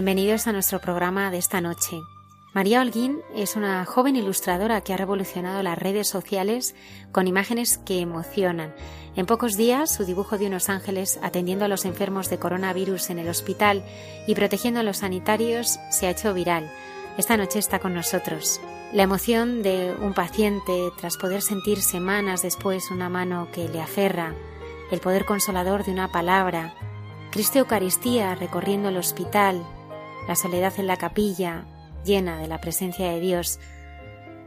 Bienvenidos a nuestro programa de esta noche. María Holguín es una joven ilustradora que ha revolucionado las redes sociales con imágenes que emocionan. En pocos días, su dibujo de unos ángeles atendiendo a los enfermos de coronavirus en el hospital y protegiendo a los sanitarios se ha hecho viral. Esta noche está con nosotros. La emoción de un paciente tras poder sentir semanas después una mano que le aferra, el poder consolador de una palabra, Cristo Eucaristía recorriendo el hospital, la soledad en la capilla, llena de la presencia de Dios.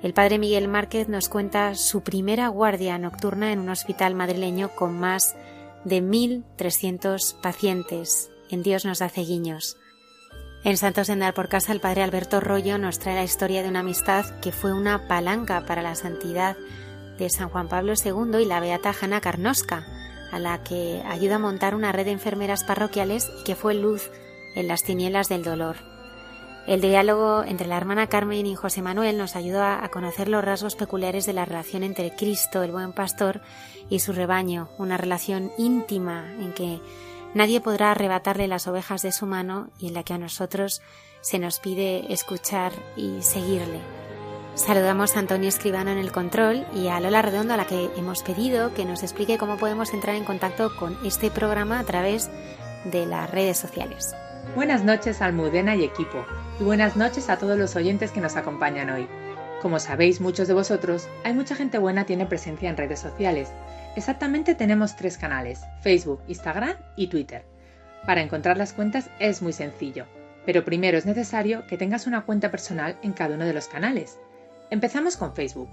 El padre Miguel Márquez nos cuenta su primera guardia nocturna en un hospital madrileño con más de 1.300 pacientes. En Dios nos hace guiños. En Santos de Andar por Casa, el padre Alberto Rollo nos trae la historia de una amistad que fue una palanca para la santidad de San Juan Pablo II y la beata Jana Carnosca, a la que ayuda a montar una red de enfermeras parroquiales y que fue luz en las tinieblas del dolor. El diálogo entre la hermana Carmen y José Manuel nos ayudó a conocer los rasgos peculiares de la relación entre Cristo, el buen pastor, y su rebaño, una relación íntima en que nadie podrá arrebatarle las ovejas de su mano y en la que a nosotros se nos pide escuchar y seguirle. Saludamos a Antonio Escribano en el control y a Lola Redondo a la que hemos pedido que nos explique cómo podemos entrar en contacto con este programa a través de las redes sociales. Buenas noches Almudena y equipo, y buenas noches a todos los oyentes que nos acompañan hoy. Como sabéis muchos de vosotros, hay mucha gente buena tiene presencia en redes sociales. Exactamente tenemos tres canales, Facebook, Instagram y Twitter. Para encontrar las cuentas es muy sencillo, pero primero es necesario que tengas una cuenta personal en cada uno de los canales. Empezamos con Facebook.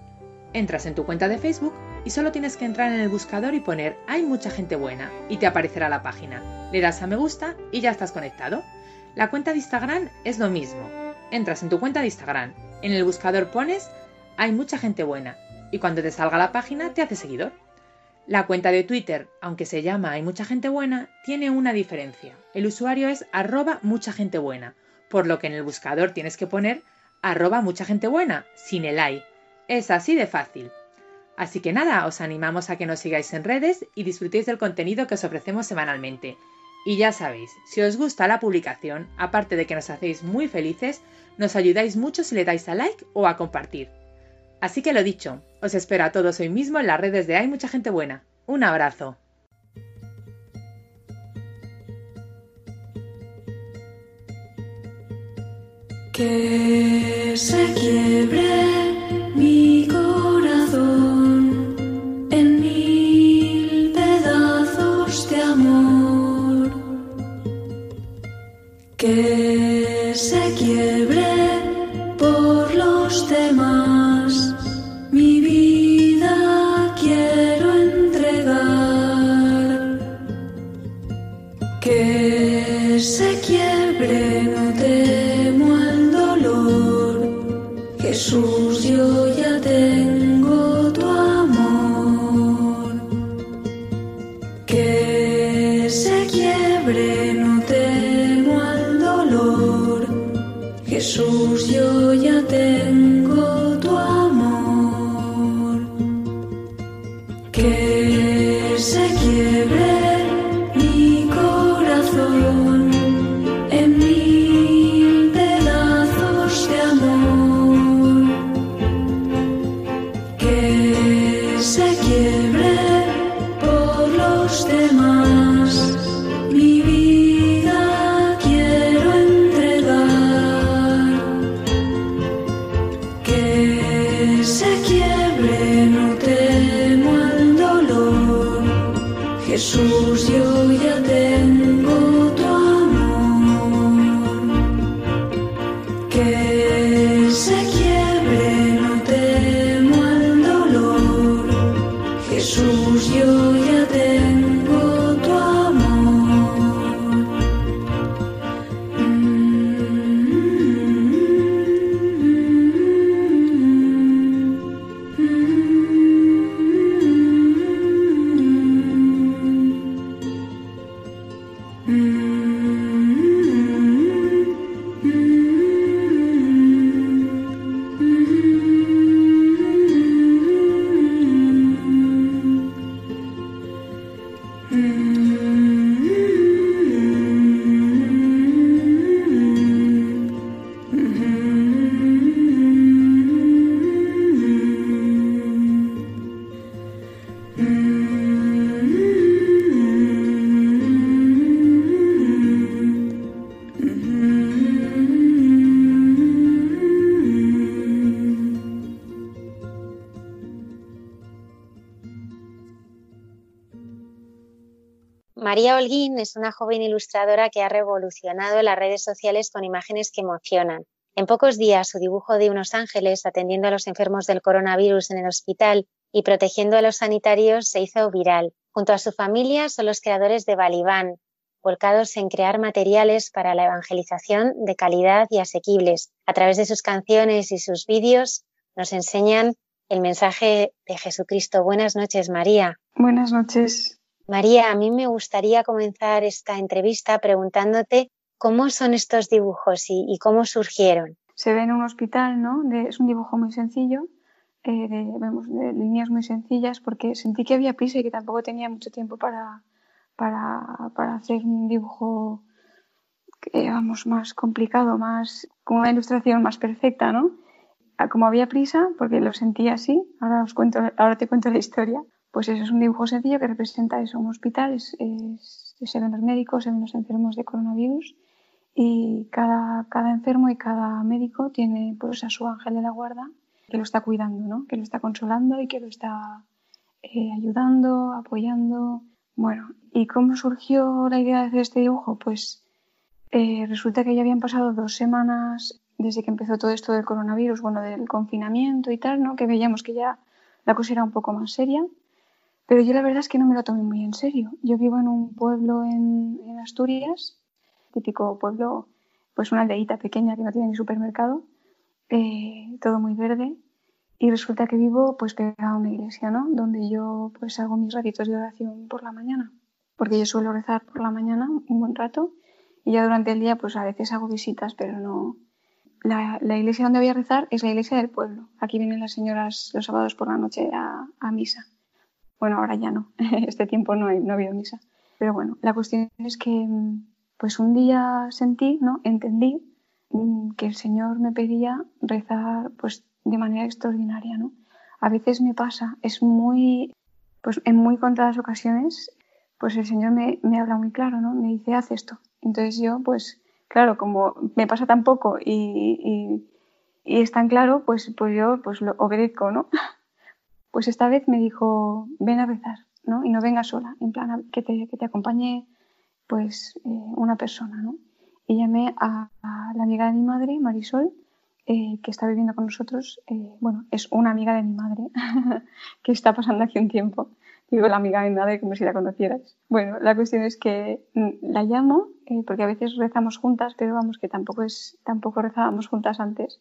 Entras en tu cuenta de Facebook y solo tienes que entrar en el buscador y poner Hay mucha gente buena y te aparecerá la página. Le das a me gusta y ya estás conectado. La cuenta de Instagram es lo mismo. Entras en tu cuenta de Instagram, en el buscador pones Hay mucha gente buena y cuando te salga la página te hace seguidor. La cuenta de Twitter, aunque se llama Hay mucha gente buena, tiene una diferencia. El usuario es arroba mucha gente buena, por lo que en el buscador tienes que poner arroba mucha gente buena, sin el hay. Es así de fácil. Así que nada, os animamos a que nos sigáis en redes y disfrutéis del contenido que os ofrecemos semanalmente. Y ya sabéis, si os gusta la publicación, aparte de que nos hacéis muy felices, nos ayudáis mucho si le dais a like o a compartir. Así que lo dicho, os espero a todos hoy mismo en las redes de Hay mucha gente buena. Un abrazo. Que se quiebre por los demás. María Holguín es una joven ilustradora que ha revolucionado las redes sociales con imágenes que emocionan. En pocos días, su dibujo de unos ángeles atendiendo a los enfermos del coronavirus en el hospital y protegiendo a los sanitarios se hizo viral. Junto a su familia son los creadores de Balibán, volcados en crear materiales para la evangelización de calidad y asequibles. A través de sus canciones y sus vídeos nos enseñan el mensaje de Jesucristo. Buenas noches, María. Buenas noches. María, a mí me gustaría comenzar esta entrevista preguntándote cómo son estos dibujos y, cómo surgieron. Se ve en un hospital, ¿no? Es un dibujo muy sencillo, eh, de, líneas muy sencillas, porque sentí que había prisa y que tampoco tenía mucho tiempo para, para, para hacer un dibujo, que, vamos, más complicado, más, con una ilustración más perfecta, ¿no? Ah, Como había prisa, porque lo sentí así, ahora, os cuento, ahora te cuento la historia, pues eso es un dibujo sencillo que representa eso, un hospital, es, es- se ven los médicos, se ven los enfermos de coronavirus y cada, cada enfermo y cada médico tiene pues a su ángel de la guarda que lo está cuidando, ¿no? que lo está consolando y que lo está eh, ayudando, apoyando. Bueno, ¿y cómo surgió la idea de hacer este dibujo? Pues eh, resulta que ya habían pasado dos semanas desde que empezó todo esto del coronavirus, bueno, del confinamiento y tal, ¿no? Que veíamos que ya la cosa era un poco más seria. Pero yo la verdad es que no me lo tomé muy en serio. Yo vivo en un pueblo en, Asturias, típico pueblo, pues una aldeíta pequeña que no tiene ni supermercado, eh, todo muy verde. Y resulta que vivo pues pegado a una iglesia, ¿no? Donde yo pues hago mis ratitos de oración por la mañana. Porque yo suelo rezar por la mañana un buen rato y ya durante el día pues a veces hago visitas, pero no... La, iglesia donde voy a rezar es la iglesia del pueblo. Aquí vienen las señoras los sábados por la noche a misa. Bueno, ahora ya no. Este tiempo no, he- no ha habido misa. Pero bueno, la cuestión es que pues un día sentí, ¿no? Entendí mm, que el Señor me pedía rezar pues de manera extraordinaria, ¿no? A veces me pasa, es muy, pues en muy contadas ocasiones, pues el Señor me, me habla muy claro, ¿no? Me dice, haz esto. Entonces yo, pues, claro, como me pasa tan poco y, y, y es tan claro, pues, pues yo pues lo obedezco, ¿no? Pues esta vez me dijo, ven a rezar, ¿no? Y no vengas sola, en plan, que te, que te acompañe, pues, eh, una persona, ¿no? Y llamé a, la amiga de mi madre, Marisol, eh, que está viviendo con nosotros. eh, bueno, es una amiga de mi madre, que está pasando aquí un tiempo. Digo la amiga de mi madre como si la conocieras. Bueno, la cuestión es que mm, la llamo, porque a veces rezamos juntas, pero vamos, que tampoco, es, tampoco rezábamos juntas antes.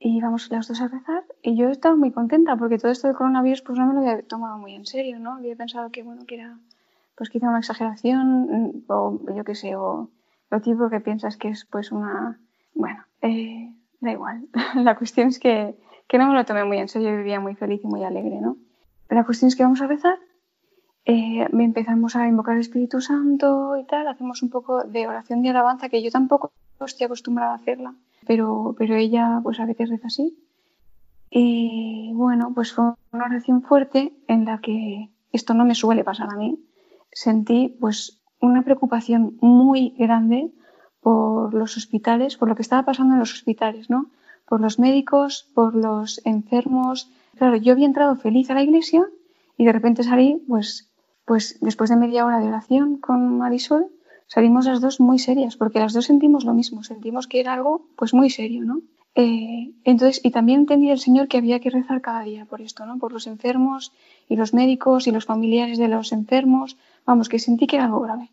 Y íbamos las dos a rezar y yo estaba muy contenta porque todo esto del coronavirus pues no me lo había tomado muy en serio, ¿no? Había pensado que, bueno, que era pues quizá una exageración mm, o yo qué sé, o lo típico que piensas que es pues una... Bueno, eh, da igual. La cuestión es que, que no me lo tomé muy en serio, yo vivía muy feliz y muy alegre, ¿no? La cuestión es que vamos a rezar, eh, empezamos a invocar al Espíritu Santo y tal, hacemos un poco de oración de alabanza que yo tampoco estoy acostumbrada a hacerla, pero, pero ella pues a veces reza así. Y bueno, pues fue una oración fuerte en la que esto no me suele pasar a mí. Sentí pues una preocupación muy grande por los hospitales, por lo que estaba pasando en los hospitales, ¿no? por los médicos, por los enfermos. Claro, yo había entrado feliz a la iglesia y de repente salí, pues, pues después de media hora de oración con Marisol, salimos las dos muy serias, porque las dos sentimos lo mismo, sentimos que era algo pues muy serio, ¿no? Eh, entonces, y también entendí el Señor que había que rezar cada día por esto, ¿no? Por los enfermos y los médicos y los familiares de los enfermos. Vamos, que sentí que era algo grave.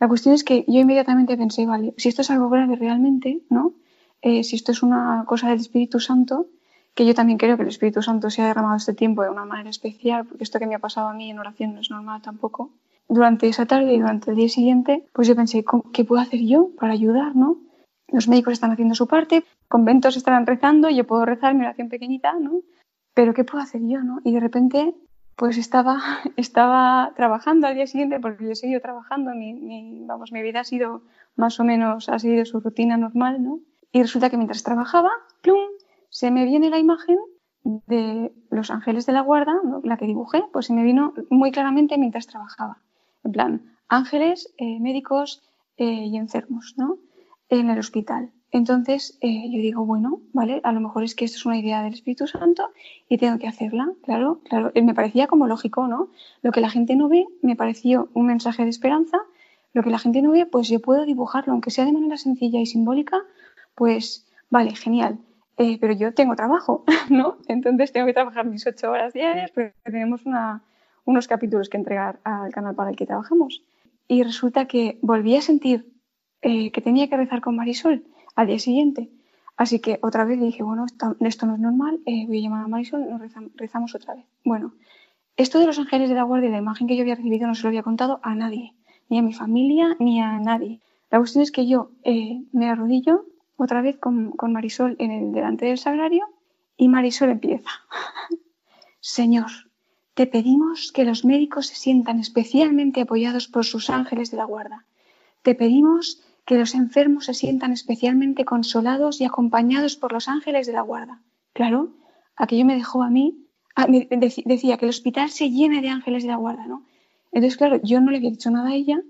La cuestión es que yo inmediatamente pensé, vale, si esto es algo grave realmente, ¿no? Eh, si esto es una cosa del Espíritu Santo, que yo también creo que el Espíritu Santo se ha derramado este tiempo de una manera especial, porque esto que me ha pasado a mí en oración no es normal tampoco. Durante esa tarde y durante el día siguiente, pues yo pensé, ¿qué puedo hacer yo para ayudar, no? Los médicos están haciendo su parte, conventos estarán rezando, yo puedo rezar mi oración pequeñita, ¿no? Pero ¿qué puedo hacer yo, no? Y de repente, pues estaba, estaba trabajando al día siguiente, porque yo he seguido trabajando, mi, vamos, mi vida ha sido más o menos, ha seguido su rutina normal, ¿no? Y resulta que mientras trabajaba, ¡plum! se me viene la imagen de los ángeles de la guarda, la que dibujé, pues se me vino muy claramente mientras trabajaba. En plan, ángeles, eh, médicos eh, y enfermos, ¿no? En el hospital. Entonces eh, yo digo, bueno, vale, a lo mejor es que esto es una idea del Espíritu Santo y tengo que hacerla, claro, claro. Me parecía como lógico, ¿no? Lo que la gente no ve me pareció un mensaje de esperanza. Lo que la gente no ve, pues yo puedo dibujarlo, aunque sea de manera sencilla y simbólica, pues vale, genial. Eh, pero yo tengo trabajo, ¿no? Entonces tengo que trabajar mis ocho horas diarias, porque tenemos unos capítulos que entregar al canal para el que trabajamos. Y resulta que volví a sentir eh, que tenía que rezar con Marisol al día siguiente. Así que otra vez dije, bueno, esto, no es normal, eh, voy a llamar a Marisol nos rezamos, otra vez. Bueno, esto de los ángeles de la guardia, la imagen que yo había recibido, no se lo había contado a nadie, ni a mi familia, ni a nadie. La cuestión es que yo eh, me arrodillo otra vez con, con Marisol en el delante del sagrario y Marisol empieza. Señor, te pedimos que los médicos se sientan especialmente apoyados por sus ángeles de la guarda. Te pedimos que los enfermos se sientan especialmente consolados y acompañados por los ángeles de la guarda. Claro, aquello me dejó a mí, decía que el hospital se llene de ángeles de la guarda, ¿no? Entonces, claro, yo no le había dicho nada a ella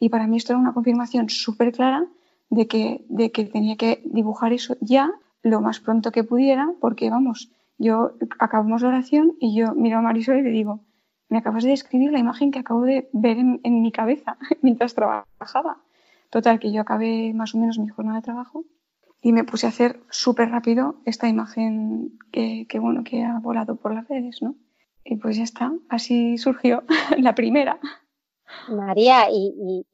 y para mí esto era una confirmación súper clara de que, de que tenía que dibujar eso ya lo más pronto que pudiera, porque vamos, yo acabamos la oración y yo miro a Marisol y le digo, me acabas de describir la imagen que acabo de ver en mi cabeza mientras trabajaba. Total, que yo acabé más o menos mi jornada de trabajo y me puse a hacer súper rápido esta imagen que, bueno, que ha volado por las redes, ¿no? Y pues ya está, así surgió la primera. María, y,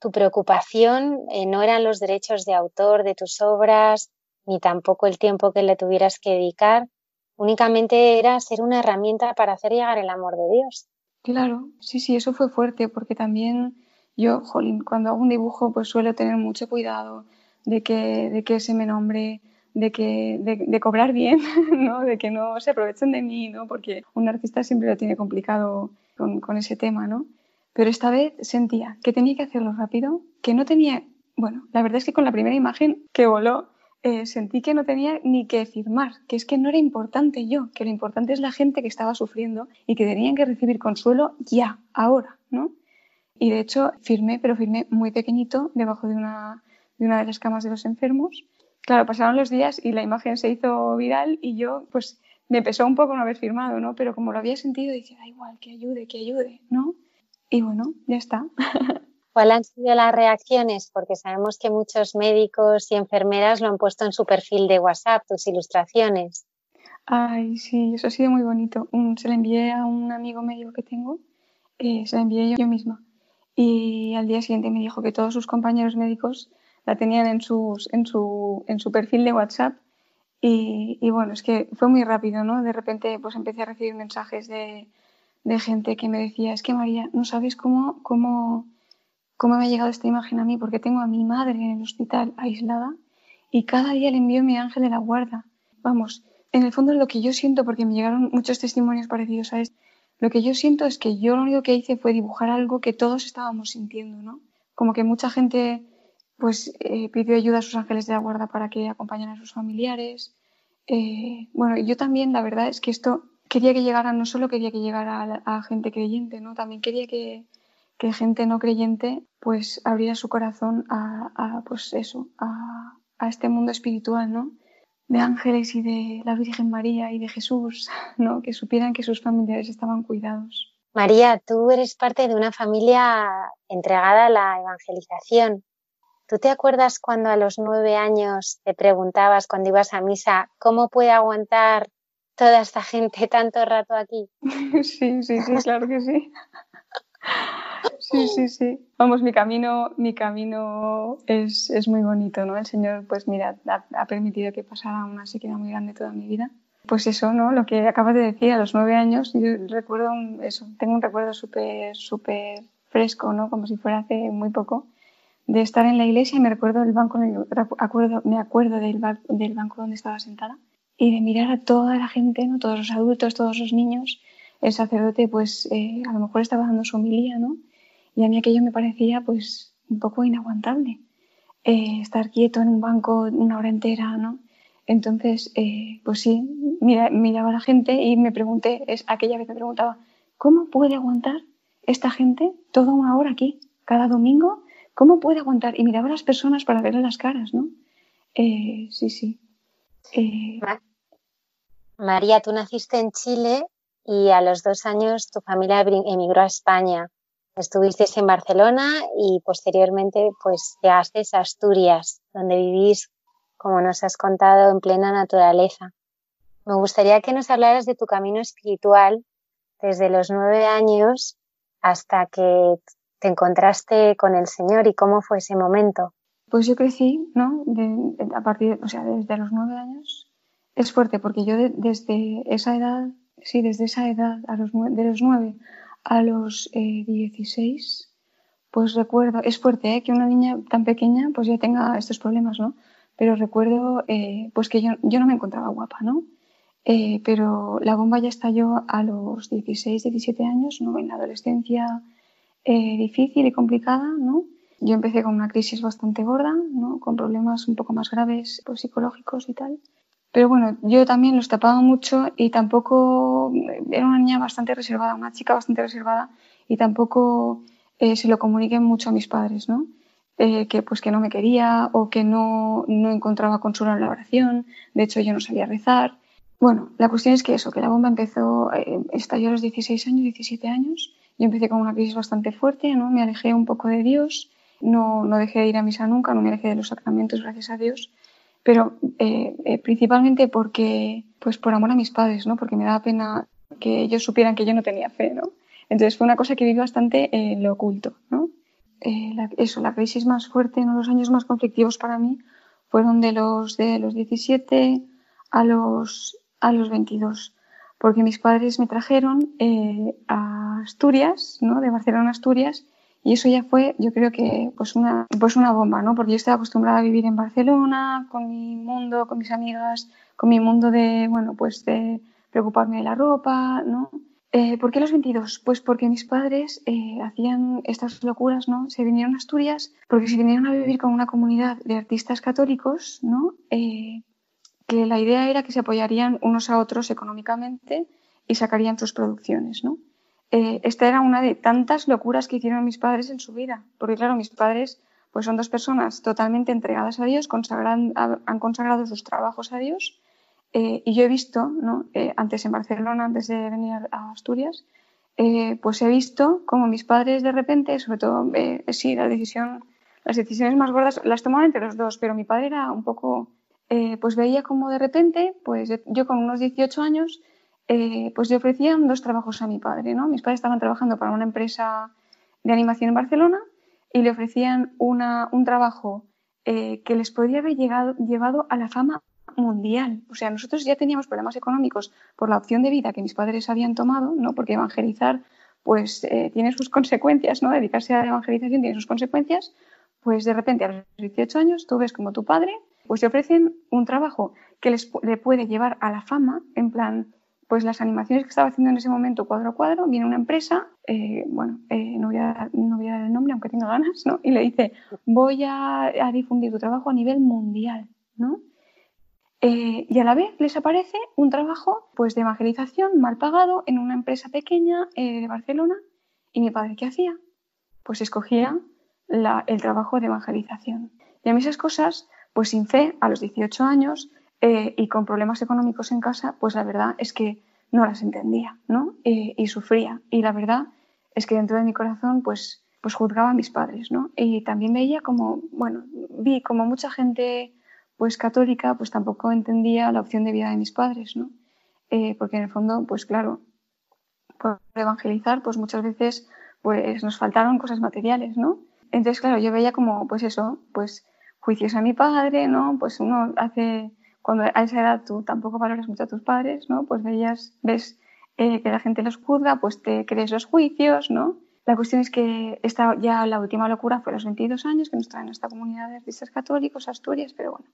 tu preocupación eh, no eran los derechos de autor de tus obras, ni tampoco el tiempo que le tuvieras que dedicar, únicamente era ser una herramienta para hacer llegar el amor de Dios. Claro, sí, sí, eso fue fuerte, porque también yo, jolín, cuando hago un dibujo, pues suelo tener mucho cuidado de que, de que se me nombre, de, que, de, cobrar bien, ¿no? de que no se aprovechen de mí, ¿no? porque un artista siempre lo tiene complicado con, con ese tema, ¿no? Pero esta vez sentía que tenía que hacerlo rápido, que no tenía, bueno, la verdad es que con la primera imagen que voló, eh, sentí que no tenía ni que firmar, que es que no era importante yo, que lo importante es la gente que estaba sufriendo y que tenían que recibir consuelo ya, ahora, ¿no? Y de hecho firmé, pero firmé muy pequeñito, debajo de una, de una de las camas de los enfermos. Claro, pasaron los días y la imagen se hizo viral y yo, pues, me pesó un poco no haber firmado, ¿no? Pero como lo había sentido, dije, da igual, que ayude, que ayude, ¿no? Y bueno, ya está. ¿Cuáles han sido las reacciones? Porque sabemos que muchos médicos y enfermeras lo han puesto en su perfil de WhatsApp, tus ilustraciones. Ay, sí, eso ha sido muy bonito. se lo envié a un amigo médico que tengo, eh, se lo envié yo misma y al día siguiente me dijo que todos sus compañeros médicos la tenían en, sus, en, su, en su perfil de WhatsApp y, y, bueno, es que fue muy rápido, ¿no? De repente pues empecé a recibir mensajes de, de gente que me decía, es que María, no sabes cómo, cómo, cómo me ha llegado esta imagen a mí, porque tengo a mi madre en el hospital aislada y cada día le envío mi ángel de la guarda. Vamos, en el fondo lo que yo siento, porque me llegaron muchos testimonios parecidos a este lo que yo siento es que yo lo único que hice fue dibujar algo que todos estábamos sintiendo, ¿no? Como que mucha gente pues eh, pidió ayuda a sus ángeles de la guarda para que acompañaran a sus familiares. Eh, bueno, yo también, la verdad es que esto quería que llegara, no solo quería que llegara a, gente creyente, ¿no? También quería que, que, gente no creyente pues abriera su corazón a, a pues eso, a, a, este mundo espiritual, ¿no? de ángeles y de la Virgen María y de Jesús, ¿no? que supieran que sus familiares estaban cuidados. María, tú eres parte de una familia entregada a la evangelización. ¿Tú te acuerdas cuando a los nueve años te preguntabas cuando ibas a misa cómo puede aguantar toda esta gente tanto rato aquí? Sí, sí, sí, claro que sí. Sí, sí, sí. Vamos, mi camino, mi camino es, es muy bonito, ¿no? El Señor, pues mira, ha, permitido que pasara una sequía muy grande toda mi vida. Pues eso, ¿no? Lo que acabas de decir, a los nueve años, yo recuerdo eso, tengo un recuerdo súper, súper fresco, ¿no? Como si fuera hace muy poco, de estar en la iglesia y me recuerdo el banco, acuerdo, me acuerdo del, del banco donde estaba sentada y de mirar a toda la gente, ¿no? Todos los adultos, todos los niños. El sacerdote, pues, eh, a lo mejor estaba dando su homilía, ¿no? Y a mí aquello me parecía pues un poco inaguantable. Eh, estar quieto en un banco una hora entera, ¿no? Entonces, eh, pues sí, miraba a la gente y me pregunté, es, aquella vez me preguntaba, ¿cómo puede aguantar esta gente toda una hora aquí, cada domingo? ¿Cómo puede aguantar? Y miraba a las personas para verle las caras, ¿no? Eh, sí, sí. María, tú naciste en Chile y a los dos años tu familia emigró a España. Estuvisteis en Barcelona y posteriormente pues llegaste a Asturias, donde vivís, como nos has contado, en plena naturaleza. Me gustaría que nos hablaras de tu camino espiritual desde los nueve años hasta que te encontraste con el Señor y cómo fue ese momento. Pues yo crecí, ¿no? a partir, o sea, desde los nueve años. Es fuerte porque yo desde esa edad, sí, desde esa edad, de los nueve a los 16, eh, pues recuerdo, es fuerte ¿eh? que una niña tan pequeña pues ya tenga estos problemas, ¿no? Pero recuerdo eh, pues que yo, yo, no me encontraba guapa, ¿no? pero la bomba ya estalló a los 16, 17 años, ¿no? En la adolescencia difícil y complicada, ¿no? Yo empecé con una crisis bastante gorda, ¿no? Con problemas un poco más graves, pues psicológicos y tal. Pero bueno, yo también los tapaba mucho y tampoco era una niña bastante reservada, una chica bastante reservada y tampoco eh, se lo comuniqué mucho a mis padres, ¿no? Eh, que pues que no me quería o que no, no encontraba consuelo en la oración, de hecho yo no sabía rezar. Bueno, la cuestión es que eso, que la bomba empezó, eh, estalló a los 16 años, 17 años, yo empecé con una crisis bastante fuerte, ¿no? Me alejé un poco de Dios, no, no dejé de ir a misa nunca, no me alejé de los sacramentos, gracias a Dios, pero eh, eh, principalmente porque, pues por amor a mis padres, ¿no? Porque me daba pena que ellos supieran que yo no tenía fe, ¿no? Entonces fue una cosa que viví bastante en lo oculto, ¿no? Eh, eso, la crisis más fuerte, ¿no? los años más conflictivos para mí fueron de los, de los 17 a los, a los 22, porque mis padres me trajeron a Asturias, ¿no? de Barcelona a Asturias, y eso ya fue, yo creo que, pues una, pues una bomba, ¿no? Porque yo estaba acostumbrada a vivir en Barcelona, con mi mundo, con mis amigas, con mi mundo de, bueno, pues de preocuparme de la ropa, ¿no? Eh, ¿Por qué los 22? Pues porque mis padres eh, hacían estas locuras, ¿no? Se vinieron a Asturias porque se vinieron a vivir con una comunidad de artistas católicos, ¿no? Eh, que la idea era que se apoyarían unos a otros económicamente y sacarían sus producciones, ¿no? Eh, esta era una de tantas locuras que hicieron mis padres en su vida, porque claro, mis padres pues son dos personas totalmente entregadas a Dios, han consagrado sus trabajos a Dios, eh, y yo he visto, ¿no? Eh, antes en Barcelona, antes de venir a Asturias, pues he visto como mis padres de repente, sobre todo, sí, la decisión, las decisiones más gordas las tomaban entre los dos, pero mi padre era un poco, pues veía como de repente, pues yo con unos 18 años, eh, pues le ofrecían dos trabajos a mi padre, ¿no? Mis padres estaban trabajando para una empresa de animación en Barcelona y le ofrecían un trabajo eh, que les podría haber llevado a la fama mundial. O sea, nosotros ya teníamos problemas económicos por la opción de vida que mis padres habían tomado, ¿no? Porque evangelizar, pues, eh, tiene sus consecuencias, ¿no? Dedicarse a la evangelización tiene sus consecuencias. Pues de repente a los 18 años tú ves como tu padre, pues te ofrecen un trabajo que les, le puede llevar a la fama, en plan, pues las animaciones que estaba haciendo en ese momento cuadro a cuadro, viene una empresa, eh, bueno, eh, no, voy a, no, voy a, dar el nombre aunque tenga ganas, ¿no? Y le dice, voy a, difundir tu trabajo a nivel mundial, ¿no? Eh, y a la vez les aparece un trabajo pues de evangelización mal pagado en una empresa pequeña de Barcelona. ¿Y mi padre qué hacía? Pues escogía el trabajo de evangelización. Y a mí esas cosas, pues sin fe, a los 18 años, eh, y con problemas económicos en casa, pues la verdad es que no las entendía, ¿no? Eh, y sufría. Y la verdad es que dentro de mi corazón, pues, pues juzgaba a mis padres, ¿no? Y también veía como, bueno, vi como mucha gente, pues católica, pues tampoco entendía la opción de vida de mis padres, ¿no? Eh, porque en el fondo, pues claro, por evangelizar, pues muchas veces, pues nos faltaron cosas materiales, ¿no? Entonces, claro, yo veía como, pues eso, pues juicios a mi padre, ¿no? Pues uno hace, cuando a esa edad tú tampoco valoras mucho a tus padres, ¿no? Pues veías, ves eh, que la gente los juzga, pues te crees los juicios, ¿no? La cuestión es que esta ya la última locura fue a los 22 años que nos traen a esta comunidad de artistas católicos, Asturias, pero bueno.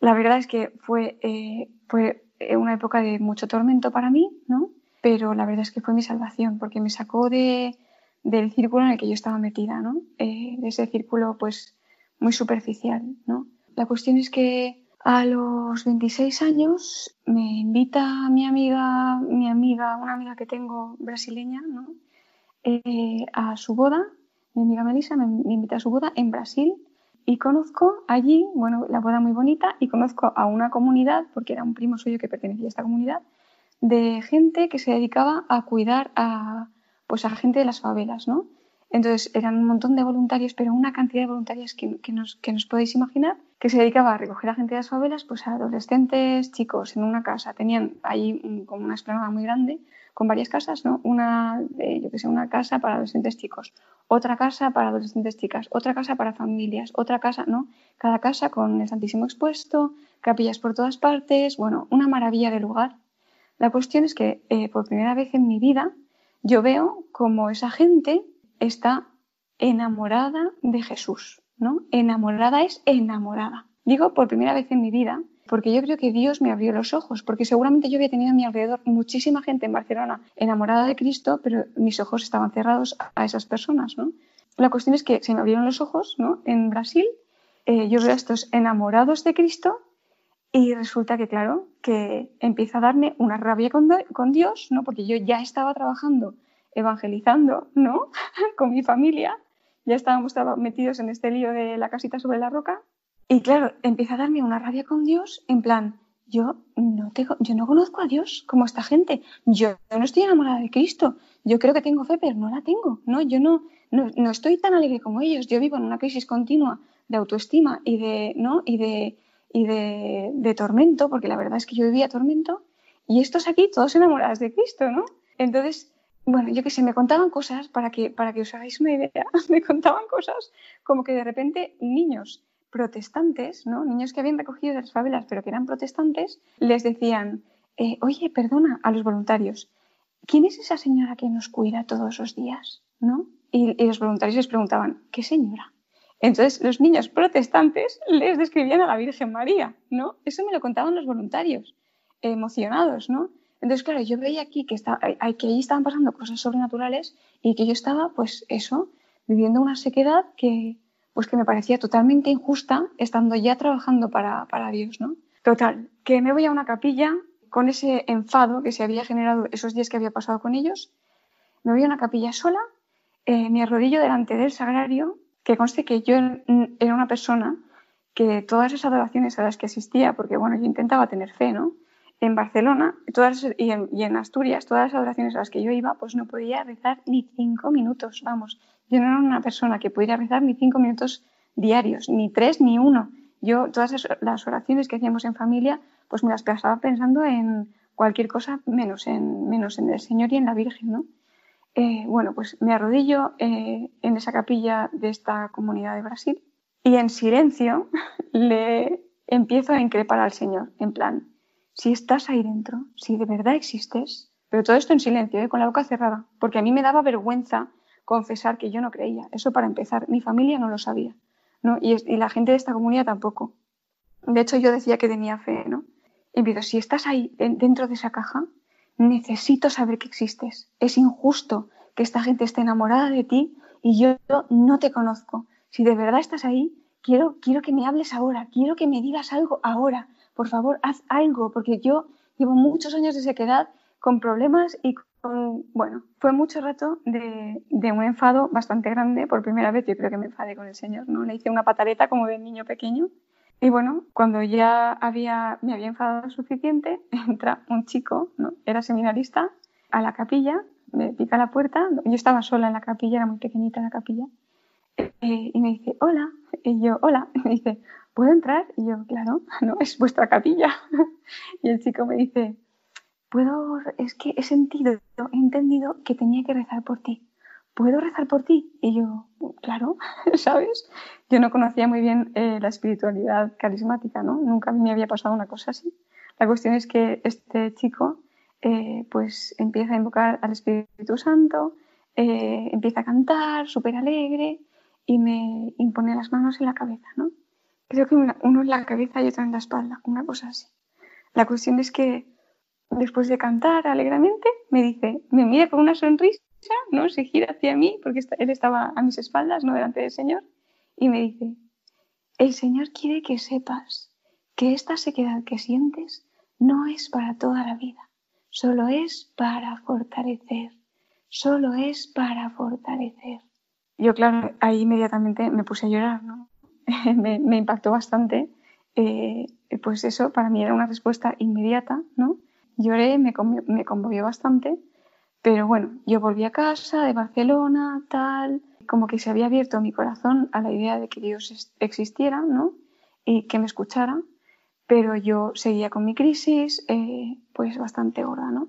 La verdad es que fue, eh, fue una época de mucho tormento para mí, ¿no? Pero la verdad es que fue mi salvación, porque me sacó de, del círculo en el que yo estaba metida, ¿no? Eh, de ese círculo, pues, muy superficial, ¿no? La cuestión es que a los 26 años me invita mi amiga, mi amiga, una amiga que tengo brasileña, ¿no? Eh, a su boda, mi amiga Melissa me, invita a su boda en Brasil y conozco allí, bueno, la boda muy bonita y conozco a una comunidad, porque era un primo suyo que pertenecía a esta comunidad, de gente que se dedicaba a cuidar a, pues a gente de las favelas, ¿no? Entonces eran un montón de voluntarios, pero una cantidad de voluntarios que, que, nos, que nos podéis imaginar, que se dedicaba a recoger a gente de las favelas, pues a adolescentes, chicos, en una casa. Tenían ahí como una explanada muy grande con varias casas, ¿no? Una, yo que sé, una casa para adolescentes chicos, otra casa para adolescentes chicas, otra casa para familias, otra casa, ¿no? Cada casa con el Santísimo expuesto, capillas por todas partes, bueno, una maravilla de lugar. La cuestión es que eh, por primera vez en mi vida yo veo como esa gente está enamorada de Jesús, ¿no? Enamorada es enamorada. Digo por primera vez en mi vida, porque yo creo que Dios me abrió los ojos, porque seguramente yo había tenido a mi alrededor muchísima gente en Barcelona enamorada de Cristo, pero mis ojos estaban cerrados a esas personas, ¿no? La cuestión es que se me abrieron los ojos, ¿no? En Brasil, eh, yo veo a estos enamorados de Cristo y resulta que, claro, que empieza a darme una rabia con, con, Dios, ¿no? Porque yo ya estaba trabajando, evangelizando, ¿no? con mi familia, ya estábamos metidos en este lío de la casita sobre la roca. Y claro, empieza a darme una rabia con Dios, en plan, yo no, tengo, yo no conozco a Dios como esta gente, yo no estoy enamorada de Cristo, yo creo que tengo fe, pero no la tengo, ¿no? Yo no, no, no estoy tan alegre como ellos, yo vivo en una crisis continua de autoestima y de, ¿no? y de y de, de, tormento, porque la verdad es que yo vivía tormento, y estos aquí todos enamorados de Cristo, ¿no? Entonces, bueno, yo qué sé, me contaban cosas, para que, para que os hagáis una idea, me contaban cosas como que de repente niños protestantes, ¿no? Niños que habían recogido de las favelas, pero que eran protestantes, les decían, eh, oye, perdona a los voluntarios, ¿quién es esa señora que nos cuida todos los días? ¿No? Y, y los voluntarios les preguntaban, ¿qué señora? Entonces, los niños protestantes les describían a la Virgen María, ¿no? Eso me lo contaban los voluntarios, emocionados, ¿no? Entonces, claro, yo veía aquí que, está, ahí estaban pasando cosas sobrenaturales y que yo estaba, pues eso, viviendo una sequedad que, pues que me parecía totalmente injusta estando ya trabajando para, para Dios, ¿no? Total, que me voy a una capilla con ese enfado que se había generado esos días que había pasado con ellos, me voy a una capilla sola, eh, me arrodillo delante del sagrario que conste que yo era una persona que todas esas adoraciones a las que asistía, porque bueno, yo intentaba tener fe, ¿no? En Barcelona todas, y, en, y en Asturias, todas las adoraciones a las que yo iba, pues no podía rezar ni cinco minutos, vamos. Yo no era una persona que pudiera rezar ni cinco minutos diarios, ni tres, ni uno. Yo, todas las oraciones que hacíamos en familia, pues me las pasaba pensando en cualquier cosa menos en, menos en el Señor y en la Virgen, ¿no? Eh, bueno, pues me arrodillo eh, en esa capilla de esta comunidad de Brasil y en silencio le empiezo a increpar al Señor, en plan, si estás ahí dentro, si de verdad existes, pero todo esto en silencio, ¿eh? con la boca cerrada, porque a mí me daba vergüenza confesar que yo no creía, eso para empezar, mi familia no lo sabía, ¿no? Y, la gente de esta comunidad tampoco. De hecho, yo decía que tenía fe, ¿no? Y empiezo, si estás ahí dentro de esa caja, necesito saber que existes. Es injusto que esta gente esté enamorada de ti y yo no te conozco. Si de verdad estás ahí, quiero, quiero que me hables ahora, quiero que me digas algo ahora. Por favor, haz algo, porque yo llevo muchos años de sequedad con problemas y con, bueno, fue mucho rato de, un enfado bastante grande. Por primera vez yo creo que me enfadé con el Señor, ¿no? Le hice una pataleta como de niño pequeño Y bueno, cuando ya había, me había enfadado suficiente, entra un chico, ¿no? era seminarista, a la capilla, me pica la puerta, yo estaba sola en la capilla, era muy pequeñita la capilla, eh, y me dice, hola, y yo, hola, y me dice, ¿puedo entrar? Y yo, claro, no, es vuestra capilla. y el chico me dice, puedo, es que he sentido, he entendido que tenía que rezar por ti. ¿Puedo rezar por ti? Y yo, claro, ¿sabes? Yo no conocía muy bien eh, la espiritualidad carismática, ¿no? Nunca me había pasado una cosa así. La cuestión es que este chico, eh, pues empieza a invocar al Espíritu Santo, eh, empieza a cantar, súper alegre, y me impone las manos en la cabeza, ¿no? Creo que uno en la cabeza y otro en la espalda, una cosa así. La cuestión es que después de cantar alegremente, me dice, me mira con una sonrisa, ¿no? Se gira hacia mí, porque él estaba a mis espaldas, no delante del Señor, y me dice, el Señor quiere que sepas que esta sequedad que sientes no es para toda la vida, solo es para fortalecer, solo es para fortalecer. Yo, claro, ahí inmediatamente me puse a llorar, ¿no? me, impactó bastante. Eh, pues eso, para mí era una respuesta inmediata, ¿no? Lloré, me, me conmovió bastante, pero bueno, yo volví a casa de Barcelona, tal, como que se había abierto mi corazón a la idea de que Dios existiera, ¿no? Y que me escuchara, pero yo seguía con mi crisis, eh, pues bastante gorda, ¿no?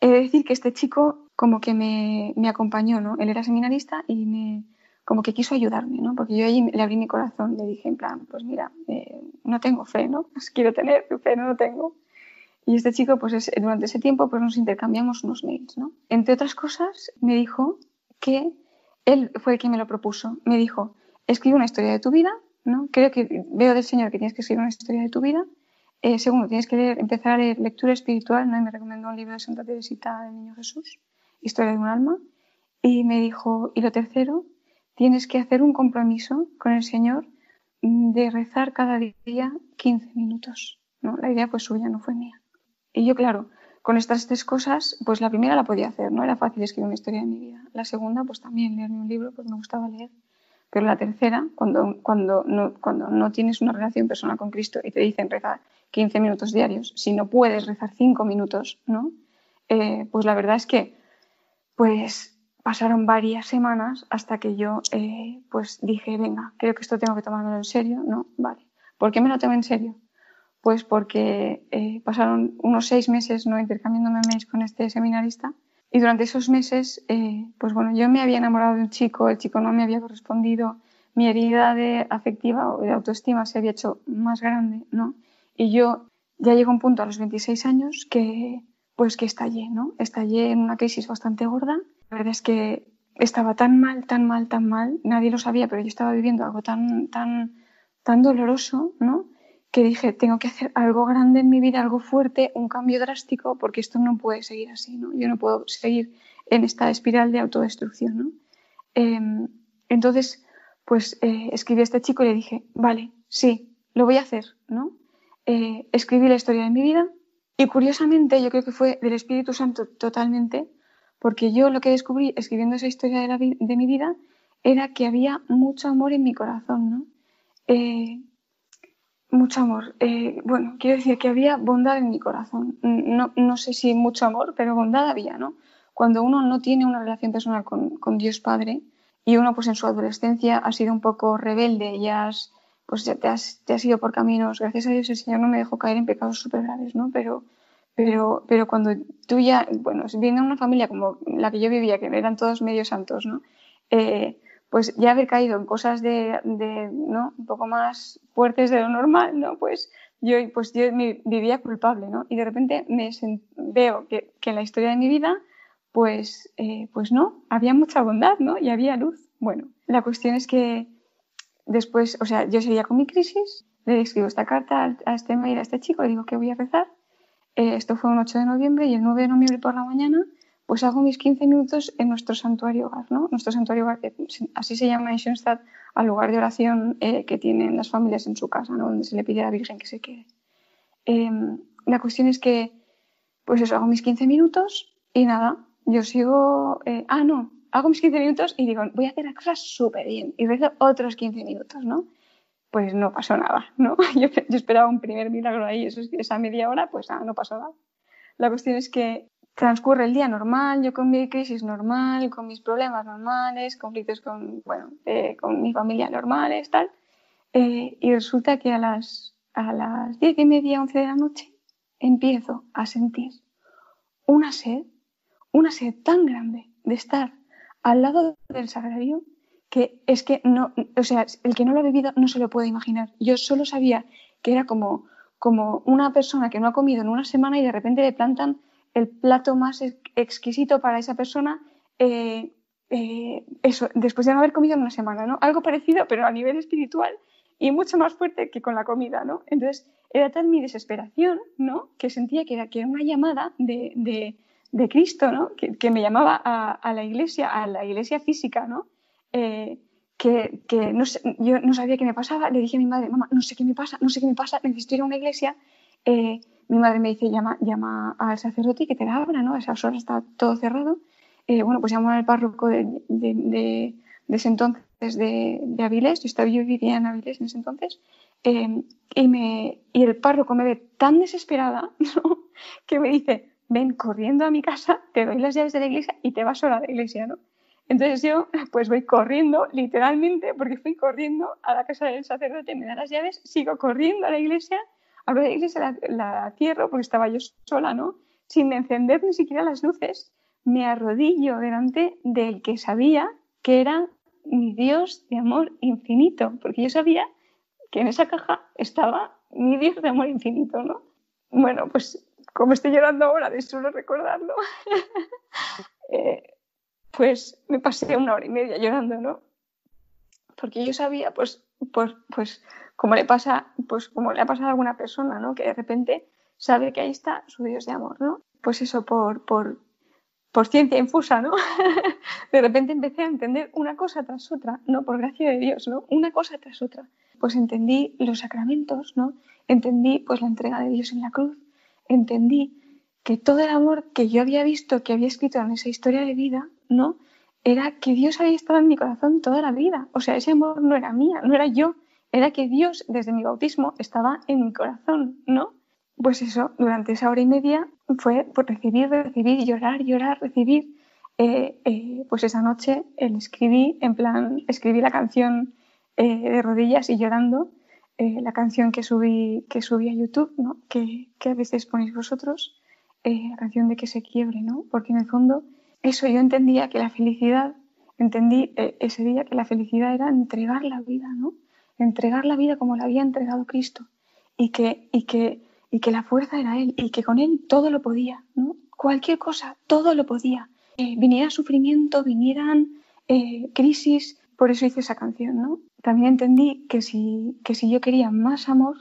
He de decir que este chico como que me, me, acompañó, ¿no? Él era seminarista y me, como que quiso ayudarme, ¿no? Porque yo allí le abrí mi corazón, le dije en plan, pues mira, eh, no tengo fe, ¿no? Pues quiero tener fe, no lo tengo. Y este chico, pues durante ese tiempo, pues nos intercambiamos unos mails, ¿no? Entre otras cosas, me dijo que él fue el que me lo propuso. Me dijo, escribe una historia de tu vida, ¿no? Creo que veo del Señor que tienes que escribir una historia de tu vida. Eh, segundo, tienes que empezar a leer lectura espiritual, ¿no? Y me recomendó un libro de Santa Teresita del Niño Jesús, Historia de un alma. Y me dijo, y lo tercero, tienes que hacer un compromiso con el Señor de rezar cada día 15 minutos. ¿no? La idea fue suya, no fue mía. Y yo, claro, con estas tres cosas, pues la primera la podía hacer, no era fácil escribir una historia de mi vida. La segunda, pues también leerme un libro, pues me gustaba leer. Pero la tercera, cuando, cuando, no, cuando no tienes una relación personal con Cristo y te dicen rezar 15 minutos diarios, si no puedes rezar 5 minutos, ¿no? Eh, pues la verdad es que, pues pasaron varias semanas hasta que yo, eh, pues dije, venga, creo que esto tengo que tomármelo en serio, ¿no? Vale. ¿Por qué me lo tomo en serio? Pues porque eh, pasaron unos seis meses no intercambiándome mails con este seminarista y durante esos meses, eh, pues bueno, yo me había enamorado de un chico, el chico no me había correspondido, mi herida de afectiva o de autoestima se había hecho más grande, ¿no? Y yo ya llegó un punto a los 26 años que, pues que estallé, ¿no? Estallé en una crisis bastante gorda. Verdad es que estaba tan mal, tan mal, tan mal, nadie lo sabía, pero yo estaba viviendo algo tan, tan, tan doloroso, ¿no? que dije, tengo que hacer algo grande en mi vida, algo fuerte, un cambio drástico, porque esto no puede seguir así, ¿no? Yo no puedo seguir en esta espiral de autodestrucción, ¿no? Em, entonces, pues eh, escribí a este chico y le dije, vale, sí, lo voy a hacer, ¿no? Eh, escribí la historia de mi vida y curiosamente yo creo que fue del Espíritu Santo totalmente, porque yo lo que descubrí escribiendo esa historia de, mi vida era que había mucho amor en mi corazón, ¿no? Eh, mucho amor. Eh, bueno, quiero decir que había bondad en mi corazón. No, no, sé si mucho amor, pero bondad había, ¿no? Cuando uno no tiene una relación personal con, Dios Padre y uno pues en su adolescencia ha sido un poco rebelde y pues ya te has, te has ido por caminos, gracias a Dios el Señor no me dejó caer en pecados súper graves, ¿no? Pero, pero, pero cuando tú ya, bueno, viendo una familia como la que yo vivía, que eran todos medio santos, ¿no? Eh, pues ya haber caído en cosas de, ¿no? un poco más fuertes de lo normal, ¿no? Pues yo, pues yo vivía culpable, ¿no? Y de repente me veo que, en la historia de mi vida, pues, eh, pues no, había mucha bondad, ¿no? Y había luz. Bueno, la cuestión es que después, o sea, yo seguía con mi crisis, le escribo esta carta a este mail a este chico, le digo que voy a rezar. Eh, esto fue un 8 de noviembre y el 9 de noviembre por la mañana pues hago mis 15 minutos en nuestro santuario hogar, ¿no? Nuestro santuario hogar, así se llama en Schoenstatt, al lugar de oración eh, que tienen las familias en su casa, ¿no? Donde se le pide a la Virgen que se quede. Em, la cuestión es que, pues eso, hago mis 15 minutos y nada, yo sigo, eh, ah, no, hago mis 15 minutos y digo, voy a hacer las cosas súper bien y rezo otros 15 minutos, ¿no? Pues no pasó nada, ¿no? Yo, esperaba un primer milagro ahí, eso, esa media hora, pues nada, no pasó nada. La cuestión es que transcurre el día normal, yo con mi crisis normal, con mis problemas normales, conflictos con, bueno, eh, con mi familia normales, tal. Eh, y resulta que a las, a las diez y media, once de la noche, empiezo a sentir una sed, una sed tan grande de estar al lado del sagrario que es que no, o sea, el que no lo ha vivido no se lo puede imaginar. Yo solo sabía que era como, como una persona que no ha comido en una semana y de repente le plantan el plato más exquisito para esa persona, eh, eh, eso, después de no haber comido en una semana, ¿no? Algo parecido, pero a nivel espiritual y mucho más fuerte que con la comida, ¿no? Entonces, era tal mi desesperación, ¿no? Que sentía que era, que era una llamada de, de, de Cristo, ¿no? Que, me llamaba a, a, la iglesia, a la iglesia física, ¿no? Eh, que, que no sé, yo no sabía qué me pasaba, le dije a mi madre, mamá, no sé qué me pasa, no sé qué me pasa, necesito ir a una iglesia. Eh, mi madre me dice, llama, llama al sacerdote y que te la abra, ¿no? A esas horas está todo cerrado. Eh, bueno, pues llamo al párroco de, de, de, ese entonces de, Avilés, yo, estaba, yo vivía en Avilés en ese entonces, y, me, y el párroco me ve tan desesperada que me dice, ven corriendo a mi casa, te doy las llaves de la iglesia y te vas sola a la iglesia, ¿no? Entonces yo pues voy corriendo, literalmente, porque fui corriendo a la casa del sacerdote, me da las llaves, sigo corriendo a la iglesia Abro la iglesia, la, la cierro porque estaba yo sola, ¿no? Sin encender ni siquiera las luces, me arrodillo delante del que sabía que era mi Dios de amor infinito, porque yo sabía que en esa caja estaba mi Dios de amor infinito, ¿no? Bueno, pues como estoy llorando ahora de solo recordarlo, eh, pues me pasé una hora y media llorando, ¿no? Porque yo sabía, pues, pues, pues como le pasa, pues como le ha pasado a alguna persona, ¿no? Que de repente sabe que ahí está su Dios de amor, ¿no? Pues eso por, por, por ciencia infusa, ¿no? de repente empecé a entender una cosa tras otra, ¿no? Por gracia de Dios, ¿no? Una cosa tras otra. Pues entendí los sacramentos, ¿no? Entendí pues la entrega de Dios en la cruz, entendí que todo el amor que yo había visto, que había escrito en esa historia de vida, ¿no? Era que Dios había estado en mi corazón toda la vida. O sea, ese amor no era mía, no era yo, era que Dios desde mi bautismo estaba en mi corazón, ¿no? Pues eso, durante esa hora y media fue por recibir, recibir, llorar, llorar, recibir. Eh, eh, pues esa noche escribí, en plan, escribí la canción eh, de rodillas y llorando, la canción que subí, que subí a YouTube, ¿no? que, que a veces ponéis vosotros, la canción de que se quiebre, ¿no? porque en el fondo eso yo entendía que la felicidad, entendí eh, ese día que la felicidad era entregar la vida, ¿no? entregar la vida como la había entregado Cristo y que, y que, y que la fuerza era Él y que con Él todo lo podía, ¿no? Cualquier cosa, todo lo podía. Eh, viniera sufrimiento, vinieran eh, crisis, por eso hice esa canción, ¿no? También entendí que si, que si yo quería más amor,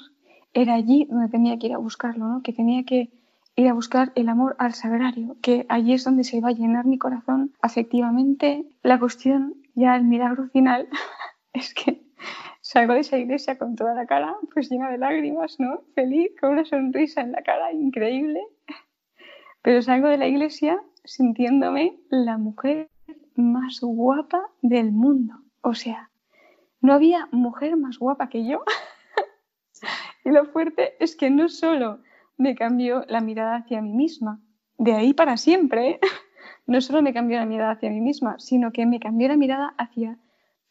era allí donde tenía que ir a buscarlo, ¿no? Que tenía que ir a buscar el amor al sagrario, que allí es donde se iba a llenar mi corazón afectivamente. La cuestión, ya el milagro final, es que salgo de esa iglesia con toda la cara pues llena de lágrimas, ¿no? Feliz, con una sonrisa en la cara increíble. Pero salgo de la iglesia sintiéndome la mujer más guapa del mundo. O sea, no había mujer más guapa que yo. y lo fuerte es que no solo me cambió la mirada hacia mí misma, de ahí para siempre, no solo me cambió la mirada hacia mí misma, sino que me cambió la mirada hacia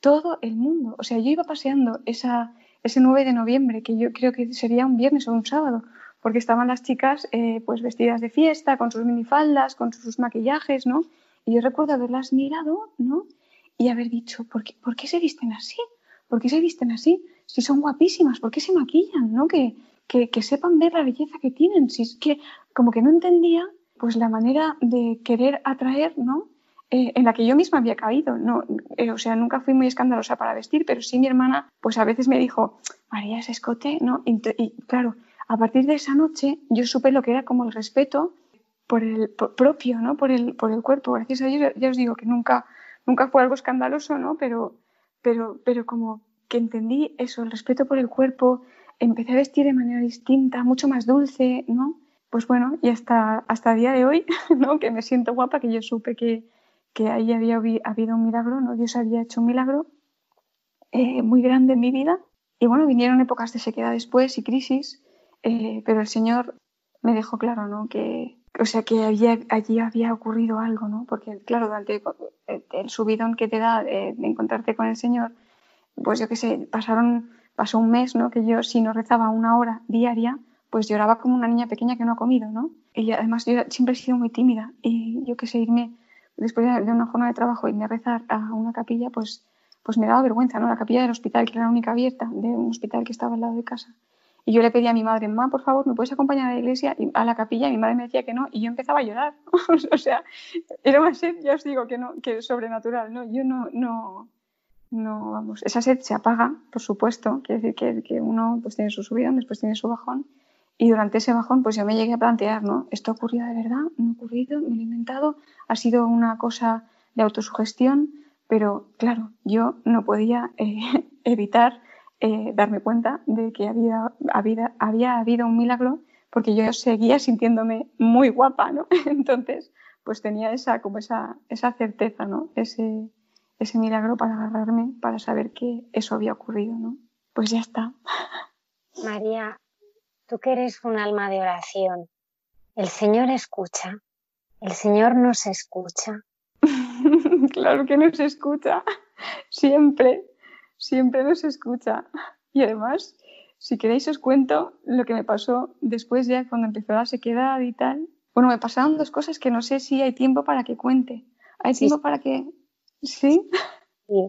todo el mundo. O sea, yo iba paseando esa, ese 9 de noviembre, que yo creo que sería un viernes o un sábado, porque estaban las chicas eh, pues vestidas de fiesta, con sus minifaldas, con sus maquillajes, ¿no? Y yo recuerdo haberlas mirado, ¿no? Y haber dicho, ¿por qué, ¿por qué se visten así? ¿Por qué se visten así? Si son guapísimas, ¿por qué se maquillan? ¿no? Que, que, sepan ver la belleza que tienen. Si es que como que no entendía pues la manera de querer atraer, ¿no? eh, en la que yo misma había caído. No, eh, o sea, nunca fui muy escandalosa para vestir, pero sí mi hermana, pues a veces me dijo, María, ese escote, ¿no? Y, claro, a partir de esa noche yo supe lo que era como el respeto por el propio, ¿no? Por el, por el cuerpo. Gracias a Dios, ya os digo que nunca, nunca fue algo escandaloso, ¿no? Pero, pero, pero como que entendí eso, el respeto por el cuerpo, empecé a vestir de manera distinta, mucho más dulce, ¿no? Pues bueno, y hasta, hasta día de hoy, ¿no? Que me siento guapa, que yo supe que, que ahí había habido un milagro, ¿no? Dios había hecho un milagro eh, muy grande en mi vida Y bueno, vinieron épocas de sequedad después y crisis, eh, pero el Señor me dejó claro, ¿no? Que, o sea, que había, allí había ocurrido algo, ¿no? Porque, claro, durante el subidón que te da de, encontrarte con el Señor, pues yo qué sé, pasaron, pasó un mes, ¿no? Que yo, si no rezaba una hora diaria, pues lloraba como una niña pequeña que no ha comido, ¿no? Y además yo siempre he sido muy tímida y yo qué sé, irme después de una jornada de trabajo, irme a rezar a una capilla, pues, pues me daba vergüenza, ¿no? La capilla del hospital, que era la única abierta, de un hospital que estaba al lado de casa. Y yo le pedía a mi madre, mamá, por favor, ¿me puedes acompañar a la iglesia, y a la capilla? Y mi madre me decía que no, y yo empezaba a llorar. o sea, era una sed, ya os digo, que, no, que sobrenatural, ¿no? Yo no, no, no, vamos, esa sed se apaga, por supuesto, quiere decir que, uno pues tiene su subida, después tiene su bajón, y durante ese bajón, pues yo me llegué a plantear, ¿no? ¿Esto ha ocurrido de verdad? ¿No ha ocurrido? ¿Me lo he inventado? ¿Ha sido una cosa de autosugestión? Pero claro, yo no podía eh, evitar eh, darme cuenta de que había, había, había habido un milagro porque yo seguía sintiéndome muy guapa, ¿no? Entonces, pues tenía esa, como esa, esa certeza, ¿no? Ese, ese milagro para agarrarme, para saber que eso había ocurrido, ¿no? Pues ya está. María, tú que eres un alma de oración, ¿el Señor escucha? ¿El Señor nos escucha? claro que nos escucha, siempre siempre nos escucha. Y además, si queréis os cuento lo que me pasó después ya cuando empezó la sequedad y tal. Bueno, me pasaron dos cosas que no sé si hay tiempo para que cuente. ¿Hay tiempo para que...? ¿Sí? Sí.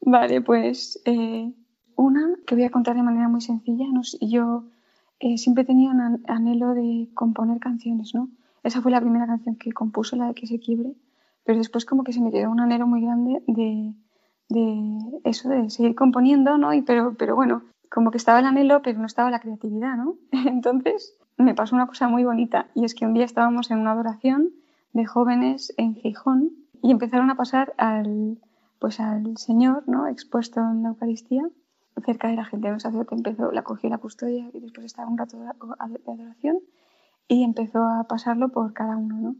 Vale, pues eh, una que voy a contar de manera muy sencilla. No yo eh, siempre he tenido un anhelo de componer canciones, ¿no? Esa fue la primera canción que compuse, la de Que se quiebre. Pero después como que se me quedó un anhelo muy grande de de eso, de seguir componiendo, ¿no? Y pero, pero bueno, como que estaba el anhelo, pero no estaba la creatividad, ¿no? Entonces me pasó una cosa muy bonita y es que un día estábamos en una adoración de jóvenes en Gijón y empezaron a pasar al, pues al Señor, ¿no? Expuesto en la Eucaristía cerca de la gente. Un sacerdote empezó, la cogió la custodia y después estaba un rato de adoración y empezó a pasarlo por cada uno, ¿no?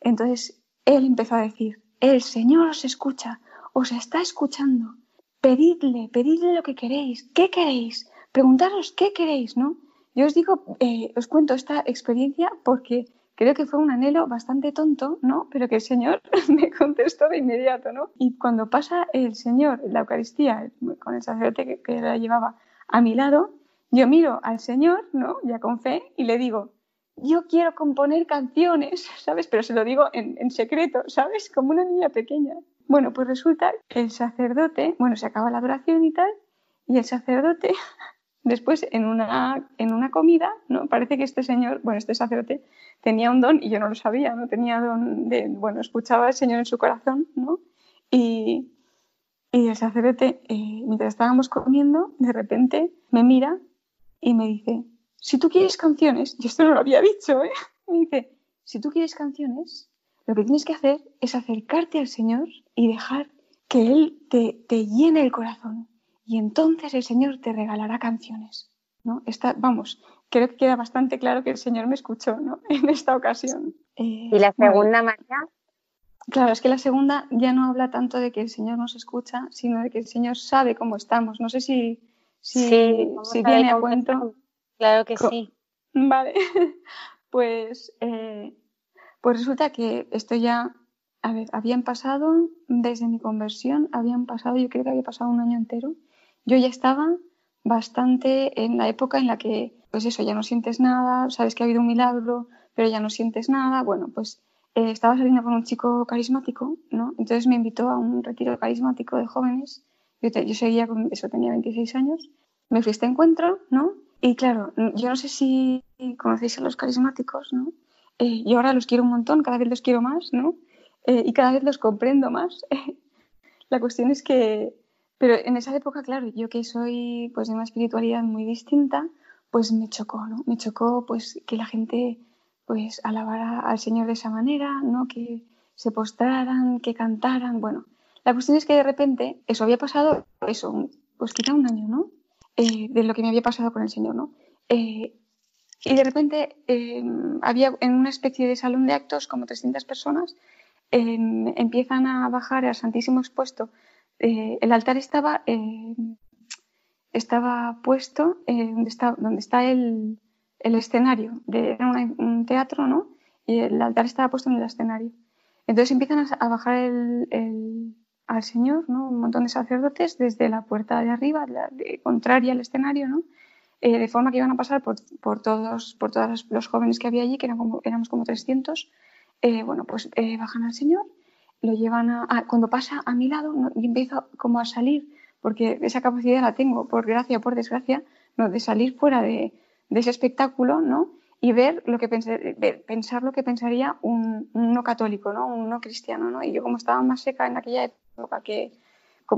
Entonces él empezó a decir, el Señor os escucha, os está escuchando. Pedidle, pedidle lo que queréis. ¿Qué queréis? Preguntaros qué queréis, ¿no? Yo os digo, eh, os cuento esta experiencia porque creo que fue un anhelo bastante tonto, ¿no? Pero que el Señor me contestó de inmediato, ¿no? Y cuando pasa el Señor, la Eucaristía, con el sacerdote que, la llevaba a mi lado, yo miro al Señor, ¿no? Ya con fe, y le digo, yo quiero componer canciones, ¿sabes? Pero se lo digo en secreto, ¿sabes? Como una niña pequeña. Bueno, pues resulta que el sacerdote, bueno, se acaba la adoración y tal, y el sacerdote, después en una, en una comida, ¿no? Parece que este señor, bueno, este sacerdote tenía un don y yo no lo sabía, no tenía don de, bueno, escuchaba al Señor en su corazón, ¿no? Y, y el sacerdote, eh, mientras estábamos comiendo, de repente me mira y me dice, si tú quieres canciones, y esto no lo había dicho, ¿eh? Me dice, si tú quieres canciones, lo que tienes que hacer es acercarte al Señor y dejar que Él te, te llene el corazón. Y entonces el Señor te regalará canciones. ¿no? Esta, vamos, creo que queda bastante claro que el Señor me escuchó ¿no? en esta ocasión. Eh, ¿Y la segunda, María? Claro, es que la segunda ya no habla tanto de que el Señor nos escucha, sino de que el Señor sabe cómo estamos. No sé si, si, si viene a cuento. Claro que sí. Vale, pues eh, pues resulta que esto ya, a ver, habían pasado, desde mi conversión, habían pasado, yo creo que había pasado un año entero. Yo ya estaba bastante en la época en la que, pues eso, ya no sientes nada, sabes que ha habido un milagro, pero ya no sientes nada. Bueno, pues eh, estaba saliendo con un chico carismático, ¿no? Entonces me invitó a un retiro carismático de jóvenes. Yo, yo seguía con eso, tenía 26 años. Me fui a este encuentro, ¿no? Y claro, yo no sé si conocéis a los carismáticos, ¿no? Eh, yo ahora los quiero un montón, cada vez los quiero más, ¿no? Eh, y cada vez los comprendo más. la cuestión es que, pero en esa época, claro, yo que soy pues de una espiritualidad muy distinta, pues me chocó, ¿no? Me chocó pues que la gente pues alabara al Señor de esa manera, ¿no? Que se postraran, que cantaran, bueno. La cuestión es que de repente eso había pasado, eso, pues quizá un año, ¿no? Eh, de lo que me había pasado con el Señor, ¿no? Y de repente em, había en una especie de salón de actos como 300 personas, em, empiezan a bajar al Santísimo expuesto. Eh, el altar estaba em, estaba puesto eh, está, donde está el, el escenario, de, era un teatro, ¿no? Y el altar estaba puesto en el escenario. Entonces empiezan a, bajar el, al Señor, ¿no? Un montón de sacerdotes desde la puerta de arriba, de, contraria al escenario, ¿no? Eh, de forma que iban a pasar por, por todos, por todos los jóvenes que había allí, que eran como, éramos como 300. Eh, bueno, pues eh, bajan al Señor, lo llevan a, cuando pasa a mi lado y empiezo como a salir, porque esa capacidad la tengo, por gracia por desgracia, ¿no? de salir fuera de, de ese espectáculo, ¿no? y ver lo que pensar lo que pensaría un, no católico, ¿no? Un no cristiano, ¿no? Y yo como estaba más seca en aquella época que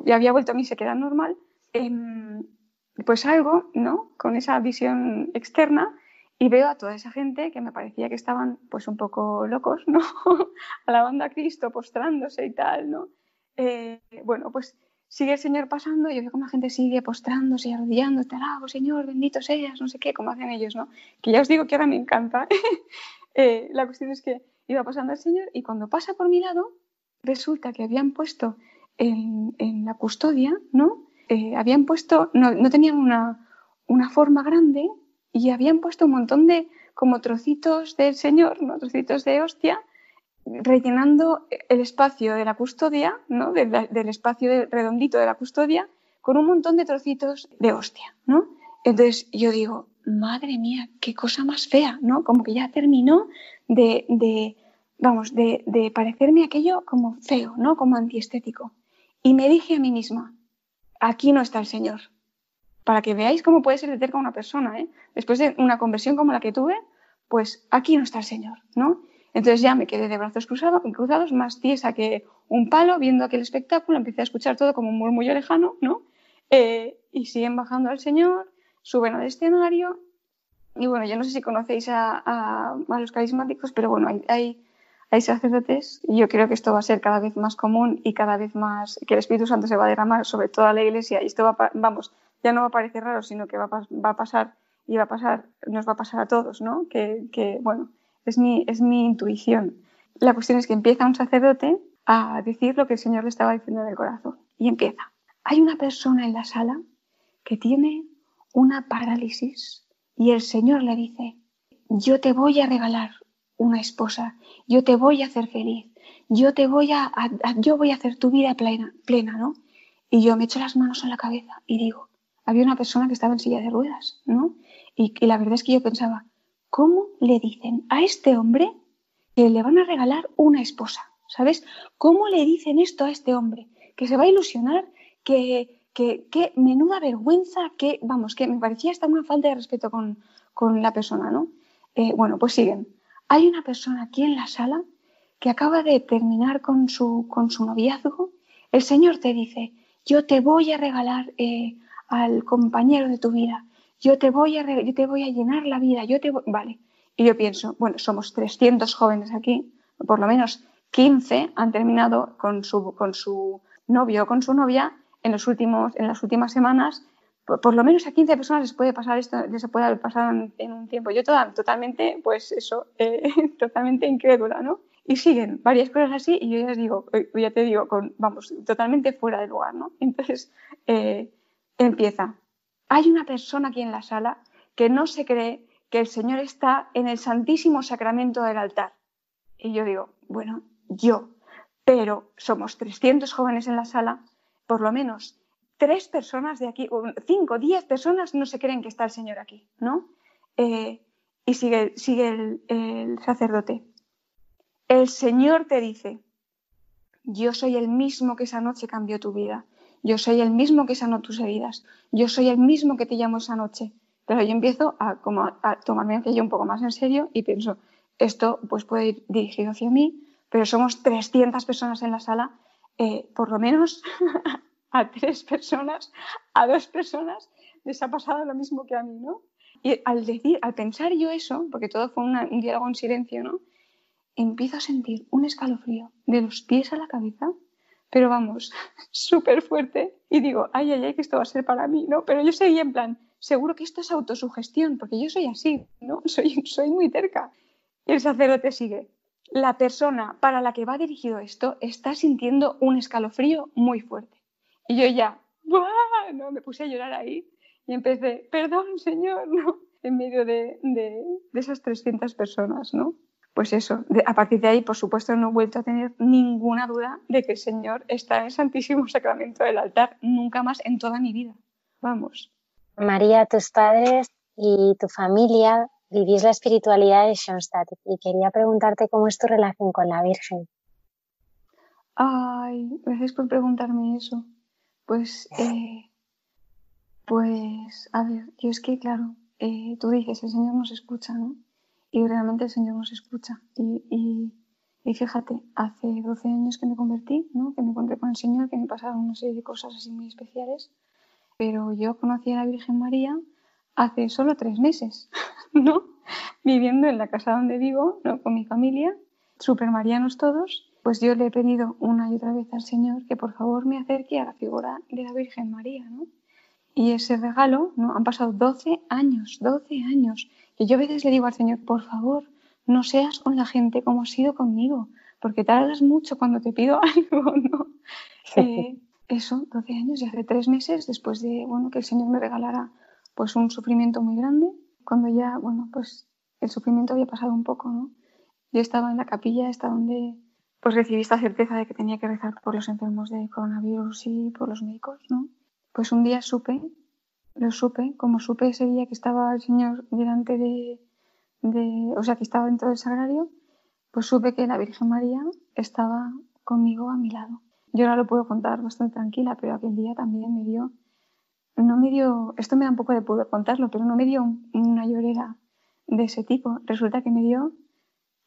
ya había vuelto a mí se queda normal, em, pues algo, ¿no? Con esa visión externa y veo a toda esa gente que me parecía que estaban pues un poco locos, ¿no? Alabando a Cristo, postrándose y tal, ¿no? Eh, bueno, pues sigue el Señor pasando y yo veo como la gente sigue postrándose y arrodillando, te alabo, Señor, bendito seas, no sé qué, como hacen ellos, ¿no? Que ya os digo que ahora me encanta. eh, la cuestión es que iba pasando el Señor y cuando pasa por mi lado, resulta que habían puesto en, en la custodia, ¿no? Eh, habían puesto, no, no tenían una, una, forma grande y habían puesto un montón de como trocitos del Señor, ¿no? trocitos de hostia, rellenando el espacio de la custodia, ¿no? del, espacio redondito de la custodia, con un montón de trocitos de hostia, ¿no? Entonces yo digo, madre mía, qué cosa más fea, ¿no? Como que ya terminó de, de vamos, de, de, parecerme aquello como feo, ¿no? Como antiestético. Y me dije a mí misma, aquí no está el Señor. Para que veáis cómo puede ser de cerca una persona, ¿eh? Después de una conversión como la que tuve, pues aquí no está el Señor, ¿no? Entonces ya me quedé de brazos cruzados, cruzados, más tiesa que un palo, viendo aquel espectáculo, empecé a escuchar todo como un murmullo lejano, ¿no? Eh, y siguen bajando al Señor, suben al escenario, y bueno, yo no sé si conocéis a, a, a los carismáticos, pero bueno, hay, hay, sacerdotes, y yo creo que esto va a ser cada vez más común y cada vez más, que el Espíritu Santo se va a derramar sobre toda la iglesia, y esto va, vamos, ya no va a parecer raro, sino que va, a pasar, y va a pasar, nos va a pasar a todos, ¿no? Que, bueno, es mi, es mi intuición. La cuestión es que empieza un sacerdote a decir lo que el Señor le estaba diciendo en el corazón. Y empieza. Hay una persona en la sala que tiene una parálisis y el Señor le dice, yo te voy a regalar una esposa, yo te voy a hacer feliz, yo te voy a, yo voy a hacer tu vida plena, plena, ¿no? Y yo me echo las manos en la cabeza y digo, había una persona que estaba en silla de ruedas, ¿no? Y, la verdad es que yo pensaba, ¿cómo le dicen a este hombre que le van a regalar una esposa? ¿Sabes? ¿Cómo le dicen esto a este hombre? Que se va a ilusionar, que, que, que menuda vergüenza, que, vamos, que me parecía hasta una falta de respeto con, con la persona, ¿no? Eh, bueno, pues siguen. Hay una persona aquí en la sala que acaba de terminar con su, con su noviazgo. El Señor te dice, yo te voy a regalar eh, al compañero de tu vida yo te voy a, yo te voy a llenar la vida, yo te Vale. Y yo pienso, bueno, somos 300 jóvenes aquí, por lo menos 15 han terminado con su, con su novio o con su novia en, los últimos, en las últimas semanas. Por, lo menos a 15 personas les puede pasar esto, les puede pasar en, un tiempo. Yo toda, totalmente, pues eso, eh, totalmente incrédula, ¿no? Y siguen varias cosas así y yo ya les digo, eh, ya te digo, con, vamos, totalmente fuera de lugar, ¿no? Entonces, eh, empieza hay una persona aquí en la sala que no se cree que el Señor está en el Santísimo Sacramento del altar. Y yo digo, bueno, yo, pero somos 300 jóvenes en la sala, por lo menos tres personas de aquí, cinco, diez personas no se creen que está el Señor aquí, ¿no? Eh, y sigue, sigue el, el sacerdote. El Señor te dice, yo soy el mismo que esa noche cambió tu vida. Yo soy el mismo que sanó tus heridas. Yo soy el mismo que te llamo esa noche. Pero yo empiezo a, como a tomarme aquello un poco más en serio y pienso, esto pues puede ir dirigido hacia mí, pero somos 300 personas en la sala, eh, por lo menos a tres personas, a dos personas les ha pasado lo mismo que a mí, ¿no? Y al pensar yo eso, porque todo fue un diálogo en silencio, ¿no? Empiezo a sentir un escalofrío de los pies a la cabeza pero vamos, súper fuerte. Y digo, ay, ay, ay, que esto va a ser para mí, ¿no? Pero yo seguía en plan, seguro que esto es autosugestión, porque yo soy así, ¿no? Soy, soy muy terca. Y el sacerdote sigue. La persona para la que va dirigido esto está sintiendo un escalofrío muy fuerte. Y yo ya, ¡buah! No, me puse a llorar ahí. Y empecé, perdón, Señor, ¿no? En medio de, de, de esas 300 personas, ¿no? Pues eso, a partir de ahí, por supuesto, no he vuelto a tener ninguna duda de que el Señor está en el Santísimo Sacramento del altar, nunca más en toda mi vida. Vamos. María, tus padres y tu familia vivís la espiritualidad de Schoenstatt y quería preguntarte cómo es tu relación con la Virgen. Ay, gracias por preguntarme eso. Pues, eh, pues, a ver, yo es que, claro, eh, tú dices, el Señor nos escucha, ¿no? Y realmente el Señor nos escucha. Y, y, y, fíjate, hace 12 años que me convertí, ¿no? Que me encontré con el Señor, que me pasaron una serie de cosas así muy especiales. Pero yo conocí a la Virgen María hace solo tres meses, ¿no? Viviendo en la casa donde vivo, ¿no? Con mi familia, super marianos todos, pues yo le he pedido una y otra vez al Señor que por favor me acerque a la figura de la Virgen María, ¿no? Y ese regalo, ¿no? Han pasado 12 años, 12 años. Y yo a veces le digo al Señor, por favor, no seas con la gente como has sido conmigo, porque tardas mucho cuando te pido algo, ¿no? Eh, eso, 12 años y hace tres meses, después de, bueno, que el Señor me regalara pues un sufrimiento muy grande, cuando ya, bueno, pues el sufrimiento había pasado un poco, ¿no? Yo estaba en la capilla, hasta donde pues recibí esta certeza de que tenía que rezar por los enfermos de coronavirus y por los médicos, ¿no? Pues un día supe, lo supe, como supe ese día que estaba el Señor delante de, o sea, que estaba dentro del sagrario, pues supe que la Virgen María estaba conmigo a mi lado. Yo ahora lo puedo contar bastante tranquila, pero aquel día también me dio, no me dio, esto me da un poco de poder contarlo, pero no me dio una llorera de ese tipo. Resulta que me dio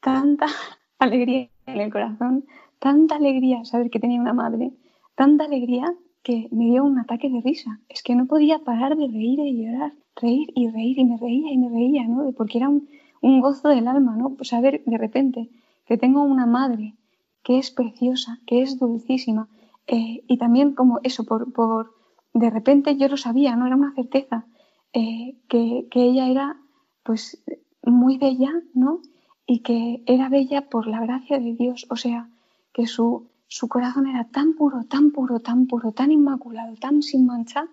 tanta alegría en el corazón, tanta alegría saber que tenía una madre, tanta alegría que me dio un ataque de risa. Es que no podía parar de reír y llorar, reír y reír y me reía y me reía, ¿no? Porque era un, un gozo del alma, ¿no? Pues saber de repente que tengo una madre que es preciosa, que es dulcísima. Eh, y también como eso, por, por, de repente yo lo sabía, no era una certeza, eh, que, que, ella era pues muy bella, ¿no? Y que era bella por la gracia de Dios, o sea, que su, su corazón era tan puro, tan puro, tan puro, tan inmaculado, tan sin mancha,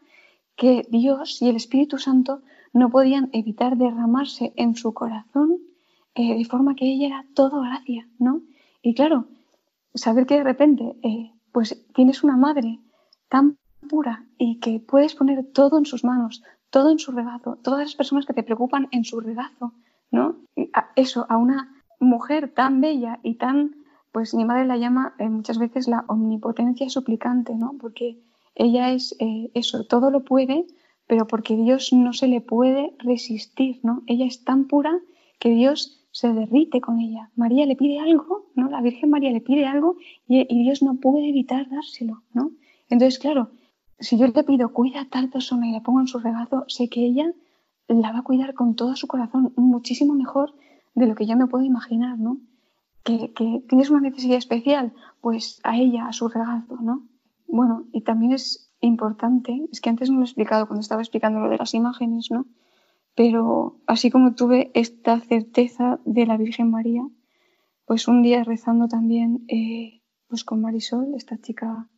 que Dios y el Espíritu Santo no podían evitar derramarse en su corazón eh, de forma que ella era todo gracia, ¿no? Y claro, saber que de repente eh, pues tienes una madre tan pura y que puedes poner todo en sus manos, todo en su regazo, todas las personas que te preocupan en su regazo, ¿no? A eso, a una mujer tan bella y tan, pues mi madre la llama eh, muchas veces la omnipotencia suplicante, ¿no? Porque ella es eh, eso, todo lo puede, pero porque Dios no se le puede resistir, ¿no? Ella es tan pura que Dios se derrite con ella. María le pide algo, ¿no? La Virgen María le pide algo y, Dios no puede evitar dárselo, ¿no? Entonces, claro, si yo le pido, cuida a tal persona y la pongo en su regazo, sé que ella la va a cuidar con todo su corazón, muchísimo mejor de lo que yo me puedo imaginar, ¿no? Que, que tienes una necesidad especial, pues a ella, a su regazo, ¿no? Bueno, y también es importante, es que antes no lo he explicado cuando estaba explicando lo de las imágenes, ¿no? Pero así como tuve esta certeza de la Virgen María, pues un día rezando también eh, pues con Marisol, esta chica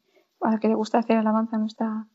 a la que le gusta hacer alabanza, nuestra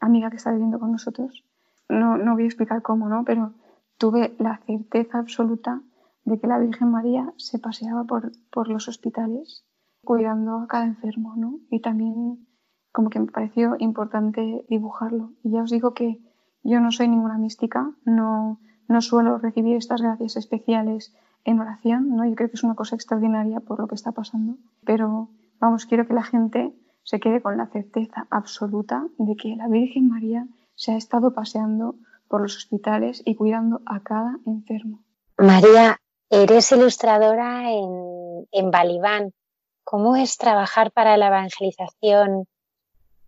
amiga que está viviendo con nosotros. No, no voy a explicar cómo, ¿no? Pero tuve la certeza absoluta de que la Virgen María se paseaba por, por los hospitales cuidando a cada enfermo, ¿no? Y también como que me pareció importante dibujarlo. Y ya os digo que yo no soy ninguna mística, no, no suelo recibir estas gracias especiales en oración, ¿no? Yo creo que es una cosa extraordinaria por lo que está pasando, pero vamos, quiero que la gente se quede con la certeza absoluta de que la Virgen María se ha estado paseando por los hospitales y cuidando a cada enfermo. María, eres ilustradora en, en Balibán. ¿Cómo es trabajar para la evangelización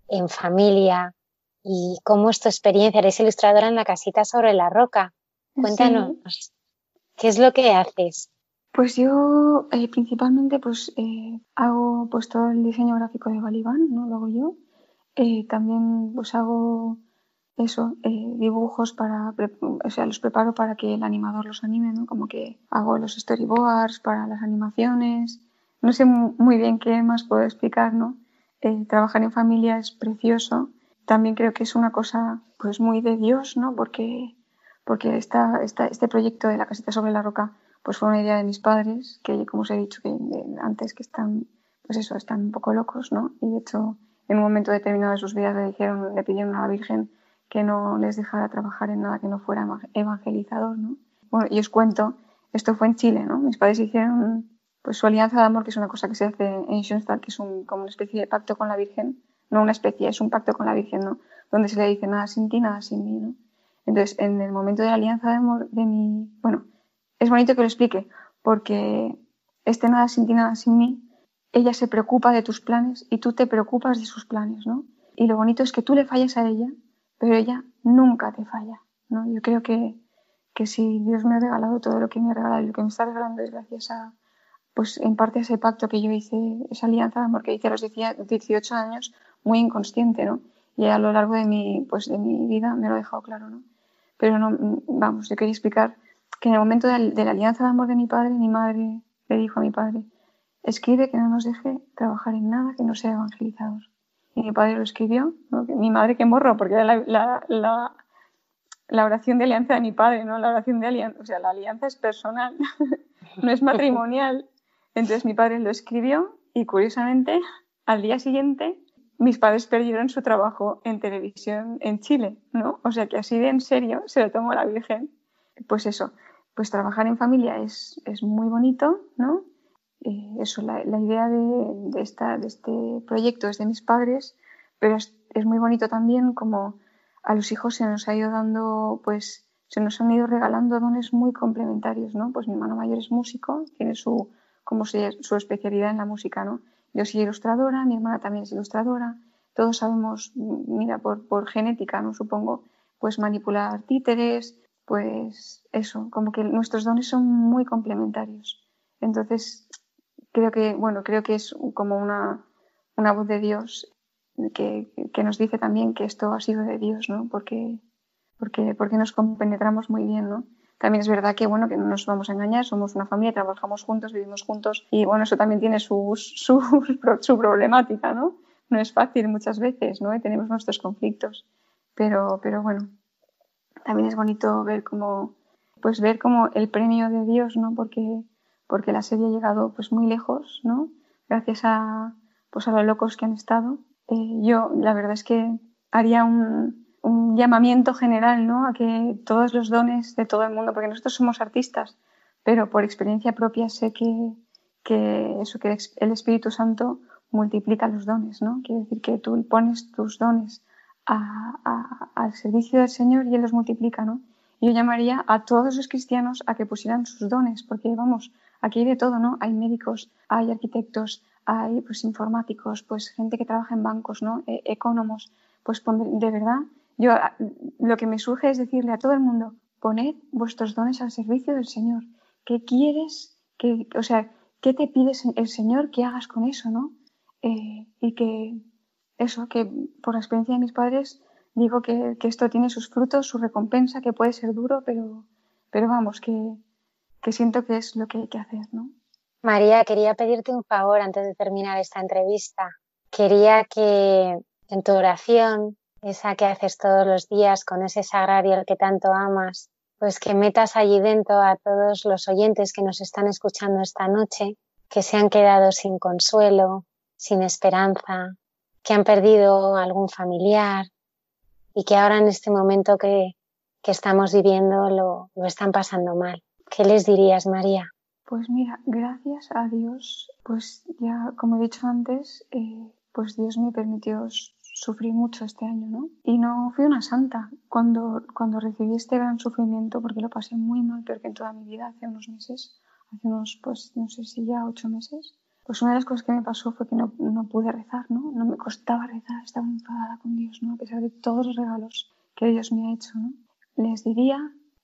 en familia, ¿Y cómo es tu experiencia? Eres ilustradora en la casita sobre la roca. Cuéntanos, ¿qué es lo que haces? Pues yo eh, principalmente pues eh, hago pues todo el diseño gráfico de Balibán, ¿no? Lo hago yo. Eh, también pues hago eso, dibujos para, o sea, los preparo para que el animador los anime, ¿no? Como que hago los storyboards para las animaciones. No sé muy bien qué más puedo explicar, ¿no? trabajar en familia es precioso también creo que es una cosa pues muy de Dios, ¿no? Porque, porque esta, esta, este proyecto de la casita sobre la roca pues fue una idea de mis padres, que como os he dicho que antes que están, pues eso, están un poco locos, ¿no? Y de hecho, en un momento determinado de sus vidas le dijeron, le pidieron a la Virgen que no les dejara trabajar en nada que no fuera evangelizador, ¿no? Y os cuento, esto fue en Chile, ¿no? Mis padres hicieron pues su alianza de amor, que es una cosa que se hace en Schoenstatt, que es como una especie de pacto con la Virgen, no una especie, es un pacto con la Virgen, ¿no? Donde se le dice nada sin ti, nada sin mí, ¿no? Entonces, en el momento de la alianza de amor de mi, bueno, es bonito que lo explique, porque este nada sin ti, nada sin mí, ella se preocupa de tus planes y tú te preocupas de sus planes, ¿no? Y lo bonito es que tú le fallas a ella, pero ella nunca te falla, ¿no? Yo creo que, que si Dios me ha regalado todo lo que me ha regalado y lo que me está regalando es gracias a, pues en parte ese pacto que yo hice, esa alianza de amor que hice a los 18 años, muy inconsciente, ¿no? Y a lo largo de mi, pues de mi vida me lo he dejado claro, ¿no? Pero no, vamos, yo quería explicar que en el momento de, la alianza de amor de mi padre, mi madre le dijo a mi padre, escribe que no nos deje trabajar en nada que no sea evangelizador. Y mi padre lo escribió, mi madre que morro, porque era la, la, la, oración de alianza de mi padre, ¿no? La oración de alianza, o sea, la alianza es personal, no es matrimonial. Entonces mi padre lo escribió y curiosamente al día siguiente mis padres perdieron su trabajo en televisión en Chile, ¿no? O sea que así de en serio se lo tomó la Virgen. Pues eso, pues trabajar en familia es, es muy bonito, ¿no? Eh, eso, la, la idea de, de, esta, de este proyecto es de mis padres, pero es, es, muy bonito también como a los hijos se nos ha ido dando, pues se nos han ido regalando dones muy complementarios, ¿no? Pues mi hermano mayor es músico, tiene su, como su, su especialidad en la música, ¿no? Yo soy ilustradora, mi hermana también es ilustradora, todos sabemos, mira, por, por genética, ¿no? Supongo, pues manipular títeres, pues eso, como que nuestros dones son muy complementarios. Entonces, creo que, bueno, creo que es como una, una voz de Dios que, que, nos dice también que esto ha sido de Dios, ¿no? Porque, porque, porque nos compenetramos muy bien, ¿no? También es verdad que, bueno, que no nos vamos a engañar, somos una familia, trabajamos juntos, vivimos juntos y, bueno, eso también tiene su, su, su problemática, ¿no? No es fácil muchas veces, ¿no? Y tenemos nuestros conflictos. Pero, pero bueno, también es bonito ver cómo, pues ver como el premio de Dios, ¿no? Porque, porque la serie ha llegado pues muy lejos, ¿no? Gracias a, pues a los locos que han estado. Eh, yo, la verdad es que haría un, llamamiento general, ¿no? A que todos los dones de todo el mundo, porque nosotros somos artistas, pero por experiencia propia sé que, que eso, que el Espíritu Santo multiplica los dones, ¿no? Quiere decir que tú pones tus dones al servicio del Señor y Él los multiplica, ¿no? Yo llamaría a todos los cristianos a que pusieran sus dones, porque vamos, aquí hay de todo, ¿no? Hay médicos, hay arquitectos, hay pues informáticos, pues gente que trabaja en bancos, ¿no? E ecónomos, pues de verdad, yo lo que me surge es decirle a todo el mundo, poned vuestros dones al servicio del Señor. ¿Qué quieres? Que, o sea, ¿qué te pides el Señor que hagas con eso, no? Eh, y que eso, que por la experiencia de mis padres digo que, que, esto tiene sus frutos, su recompensa, que puede ser duro, pero, pero vamos, que, que siento que es lo que hay que hacer, ¿no? María, quería pedirte un favor antes de terminar esta entrevista. Quería que en tu oración, esa que haces todos los días con ese sagrario al que tanto amas, pues que metas allí dentro a todos los oyentes que nos están escuchando esta noche, que se han quedado sin consuelo, sin esperanza, que han perdido algún familiar y que ahora en este momento que, estamos viviendo lo, están pasando mal. ¿Qué les dirías, María? Pues mira, gracias a Dios, pues ya como he dicho antes, eh, pues Dios me permitió sufrir mucho este año, ¿no? Y no fui una santa cuando, cuando recibí este gran sufrimiento, porque lo pasé muy mal, peor que en toda mi vida, hace unos meses, hace unos, pues no sé si ya ocho meses, pues una de las cosas que me pasó fue que no, no, pude rezar, ¿no? No me costaba rezar, estaba enfadada con Dios, ¿no? A pesar de todos los regalos que Dios me ha hecho, ¿no? Les diría,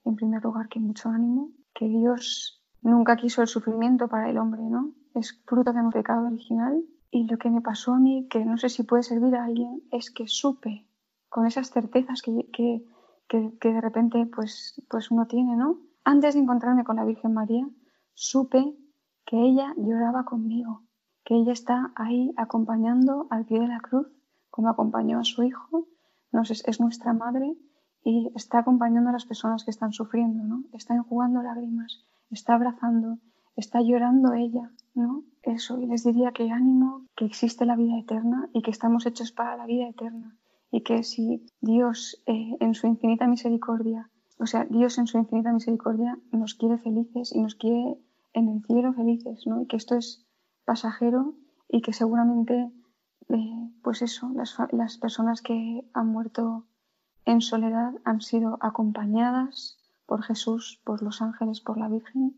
en primer lugar, que mucho ánimo, que Dios nunca quiso el sufrimiento para el hombre, ¿no? Es fruto de un pecado original. Y lo que me pasó a mí, que no sé si puede servir a alguien, es que supe, con esas certezas que, que, que, de repente pues, pues uno tiene, ¿no? Antes de encontrarme con la Virgen María, supe que ella lloraba conmigo, que ella está ahí acompañando al pie de la cruz, como acompañó a su hijo, nos es, es nuestra madre y está acompañando a las personas que están sufriendo, ¿no? Está enjugando lágrimas, está abrazando, está llorando ella, ¿no? Eso, y les diría que ánimo, que existe la vida eterna y que estamos hechos para la vida eterna y que si Dios eh, en su infinita misericordia, o sea, Dios en su infinita misericordia nos quiere felices y nos quiere en el cielo felices, ¿no? Y que esto es pasajero y que seguramente, eh, pues eso, las, las personas que han muerto en soledad han sido acompañadas por Jesús, por los ángeles, por la Virgen.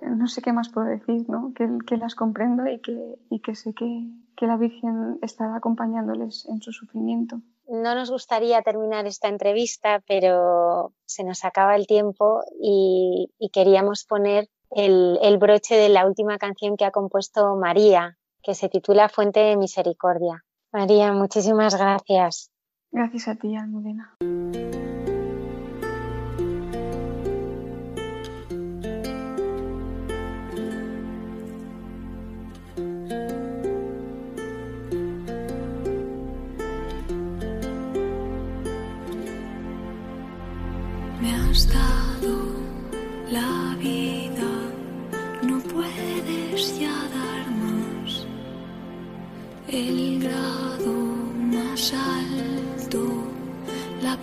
No sé qué más puedo decir, ¿no? que, las comprendo y que, y que sé que, que la Virgen está acompañándoles en su sufrimiento. No nos gustaría terminar esta entrevista, pero se nos acaba el tiempo y, queríamos poner el, broche de la última canción que ha compuesto María, que se titula Fuente de Misericordia. María, muchísimas gracias. Gracias a ti, Almudena.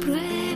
La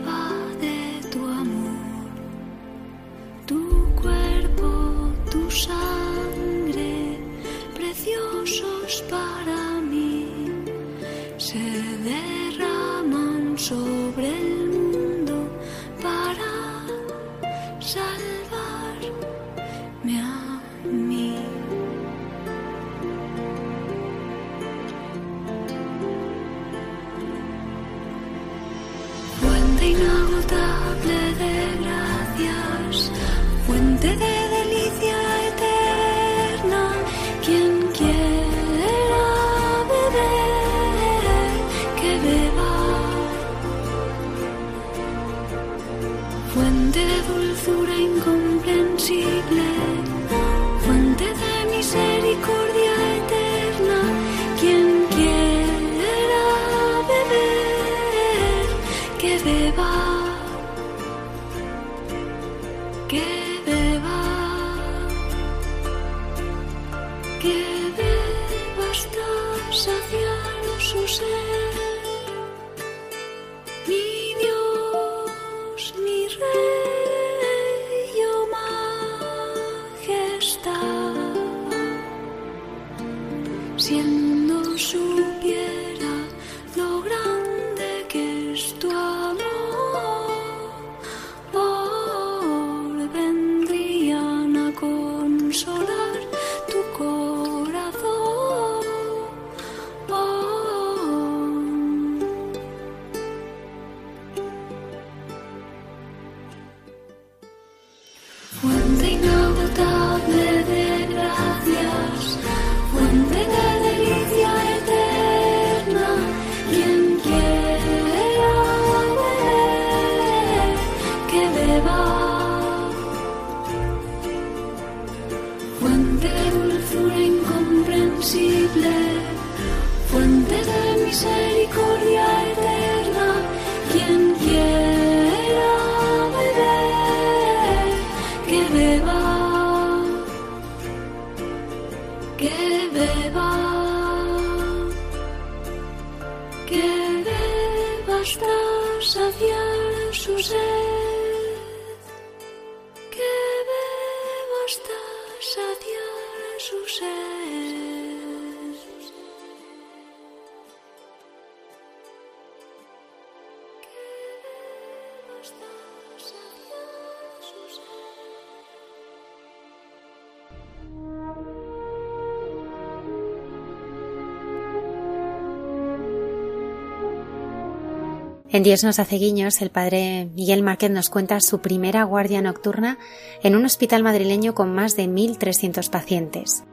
En Dios nos hace el padre Miguel Márquez nos cuenta su primera guardia nocturna en un hospital madrileño con más de 1.300 pacientes.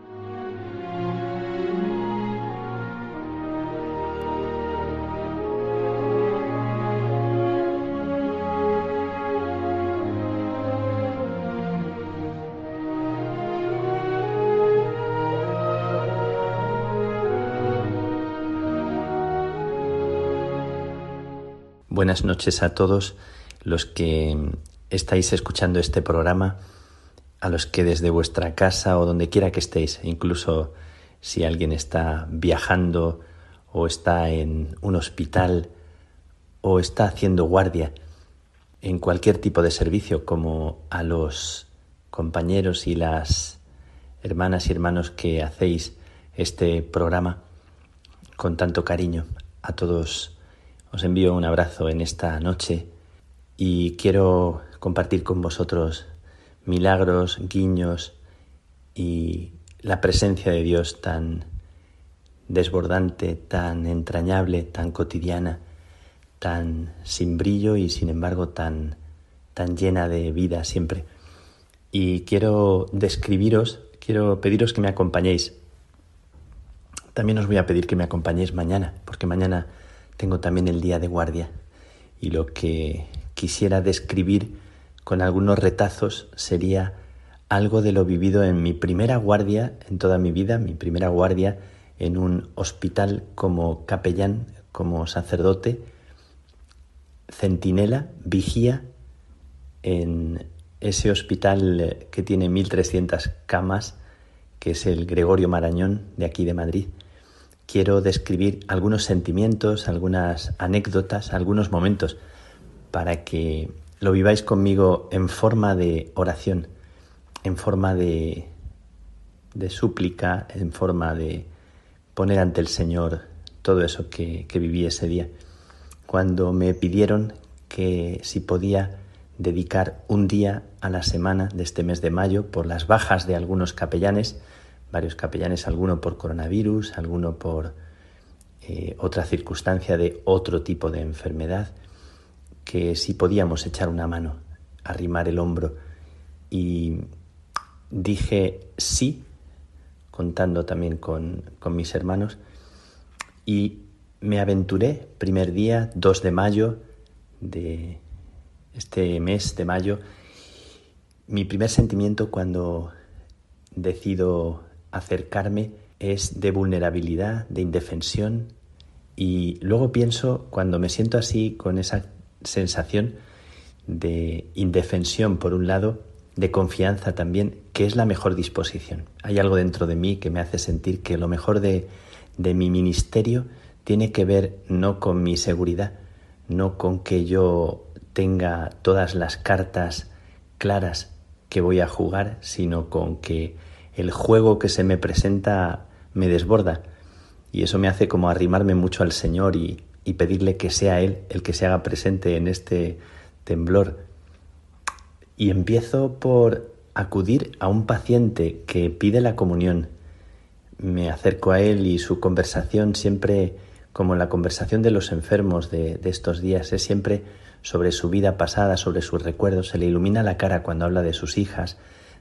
Buenas noches a todos los que estáis escuchando este programa, a los que desde vuestra casa o donde quiera que estéis, incluso si alguien está viajando o está en un hospital o está haciendo guardia en cualquier tipo de servicio, como a los compañeros y las hermanas y hermanos que hacéis este programa con tanto cariño. A todos os envío un abrazo en esta noche y quiero compartir con vosotros milagros, guiños y la presencia de Dios tan desbordante, tan entrañable, tan cotidiana, tan sin brillo y sin embargo tan, tan llena de vida siempre. Y quiero describiros, quiero pediros que me acompañéis. También os voy a pedir que me acompañéis mañana, porque mañana tengo también el día de guardia. Y lo que quisiera describir con algunos retazos sería algo de lo vivido en mi primera guardia en toda mi vida, mi primera guardia en un hospital como capellán, como sacerdote, centinela, vigía en ese hospital que tiene 1.300 camas, que es el Gregorio Marañón de aquí de Madrid. Quiero describir algunos sentimientos, algunas anécdotas, algunos momentos, para que lo viváis conmigo en forma de oración en forma de, de súplica, en forma de poner ante el Señor todo eso que, que viví ese día. Cuando me pidieron que si podía dedicar un día a la semana de este mes de mayo por las bajas de algunos capellanes, varios capellanes, alguno por coronavirus, alguno por eh, otra circunstancia de otro tipo de enfermedad, que si podíamos echar una mano, arrimar el hombro. Y dije sí, contando también con, mis hermanos, y me aventuré, primer día, 2 de mayo de este mes de mayo, mi primer sentimiento cuando decido acercarme es de vulnerabilidad, de indefensión, y luego pienso, cuando me siento así, con esa sensación de indefensión por un lado, de confianza también, que es la mejor disposición. Hay algo dentro de mí que me hace sentir que lo mejor de, de mi ministerio tiene que ver no con mi seguridad, no con que yo tenga todas las cartas claras que voy a jugar, sino con que el juego que se me presenta me desborda. Y eso me hace como arrimarme mucho al Señor y, y pedirle que sea Él el que se haga presente en este temblor y empiezo por acudir a un paciente que pide la comunión. Me acerco a él y su conversación siempre, como la conversación de los enfermos de, estos días, es siempre sobre su vida pasada, sobre sus recuerdos. Se le ilumina la cara cuando habla de sus hijas,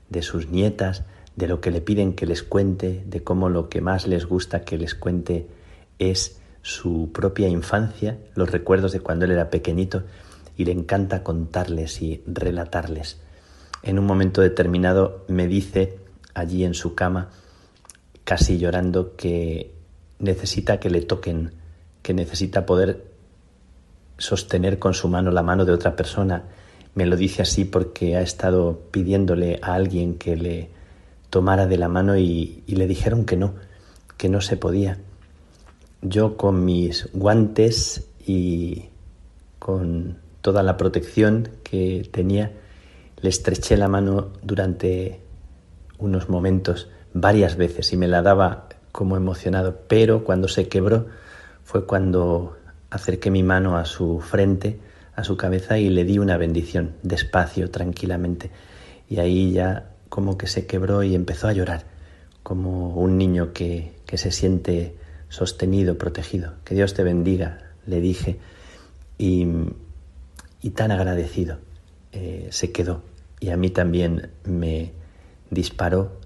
de sus nietas, de lo que le piden que les cuente, de cómo lo que más les gusta que les cuente es su propia infancia, los recuerdos de cuando él era pequeñito y le encanta contarles y relatarles. En un momento determinado me dice allí en su cama, casi llorando, que necesita que le toquen, que necesita poder sostener con su mano la mano de otra persona. Me lo dice así porque ha estado pidiéndole a alguien que le tomara de la mano y, le dijeron que no, que no se podía. Yo con mis guantes y con toda la protección que tenía, le estreché la mano durante unos momentos, varias veces, y me la daba como emocionado, pero cuando se quebró fue cuando acerqué mi mano a su frente, a su cabeza, y le di una bendición, despacio, tranquilamente. Y ahí ya como que se quebró y empezó a llorar, como un niño que, que se siente sostenido, protegido. Que Dios te bendiga, le dije. Y y tan agradecido eh, se quedó. Y a mí también me disparó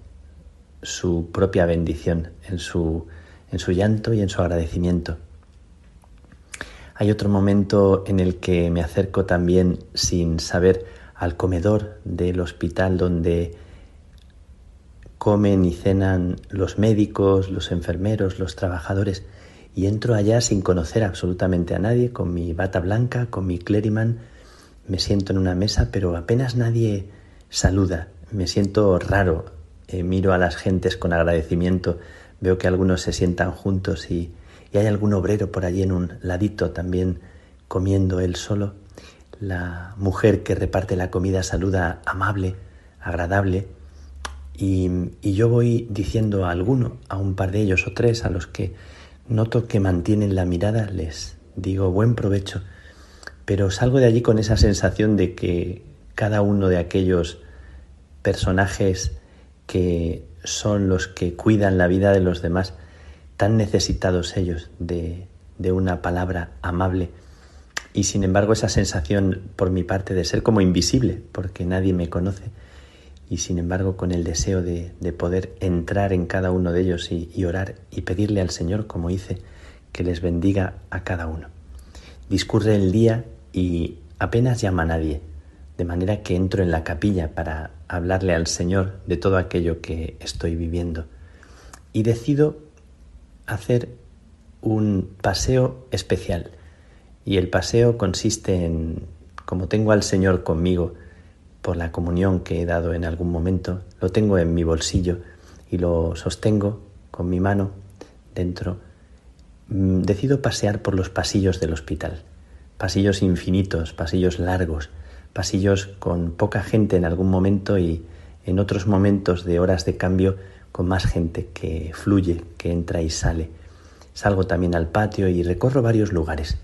su propia bendición en su, en su llanto y en su agradecimiento. Hay otro momento en el que me acerco también sin saber al comedor del hospital donde comen y cenan los médicos, los enfermeros, los trabajadores, y entro allá sin conocer absolutamente a nadie, con mi bata blanca, con mi clériman, me siento en una mesa, pero apenas nadie saluda, me siento raro, eh, miro a las gentes con agradecimiento, veo que algunos se sientan juntos y, y hay algún obrero por allí en un ladito también comiendo él solo. La mujer que reparte la comida saluda amable, agradable, y, yo voy diciendo a alguno, a un par de ellos o tres, a los que noto que mantienen la mirada, les digo buen provecho, pero salgo de allí con esa sensación de que cada uno de aquellos personajes que son los que cuidan la vida de los demás, tan necesitados ellos de, de una palabra amable, y sin embargo esa sensación por mi parte de ser como invisible, porque nadie me conoce, y sin embargo con el deseo de, de poder entrar en cada uno de ellos y, y, orar y pedirle al Señor, como hice, que les bendiga a cada uno. Discurre el día y apenas llama a nadie, de manera que entro en la capilla para hablarle al Señor de todo aquello que estoy viviendo. Y decido hacer un paseo especial. Y el paseo consiste en, como tengo al Señor conmigo, por la comunión que he dado en algún momento, lo tengo en mi bolsillo y lo sostengo con mi mano dentro, mm, decido pasear por los pasillos del hospital, pasillos infinitos, pasillos largos, pasillos con poca gente en algún momento y en otros momentos de horas de cambio con más gente que fluye, que entra y sale. Salgo también al patio y recorro varios lugares.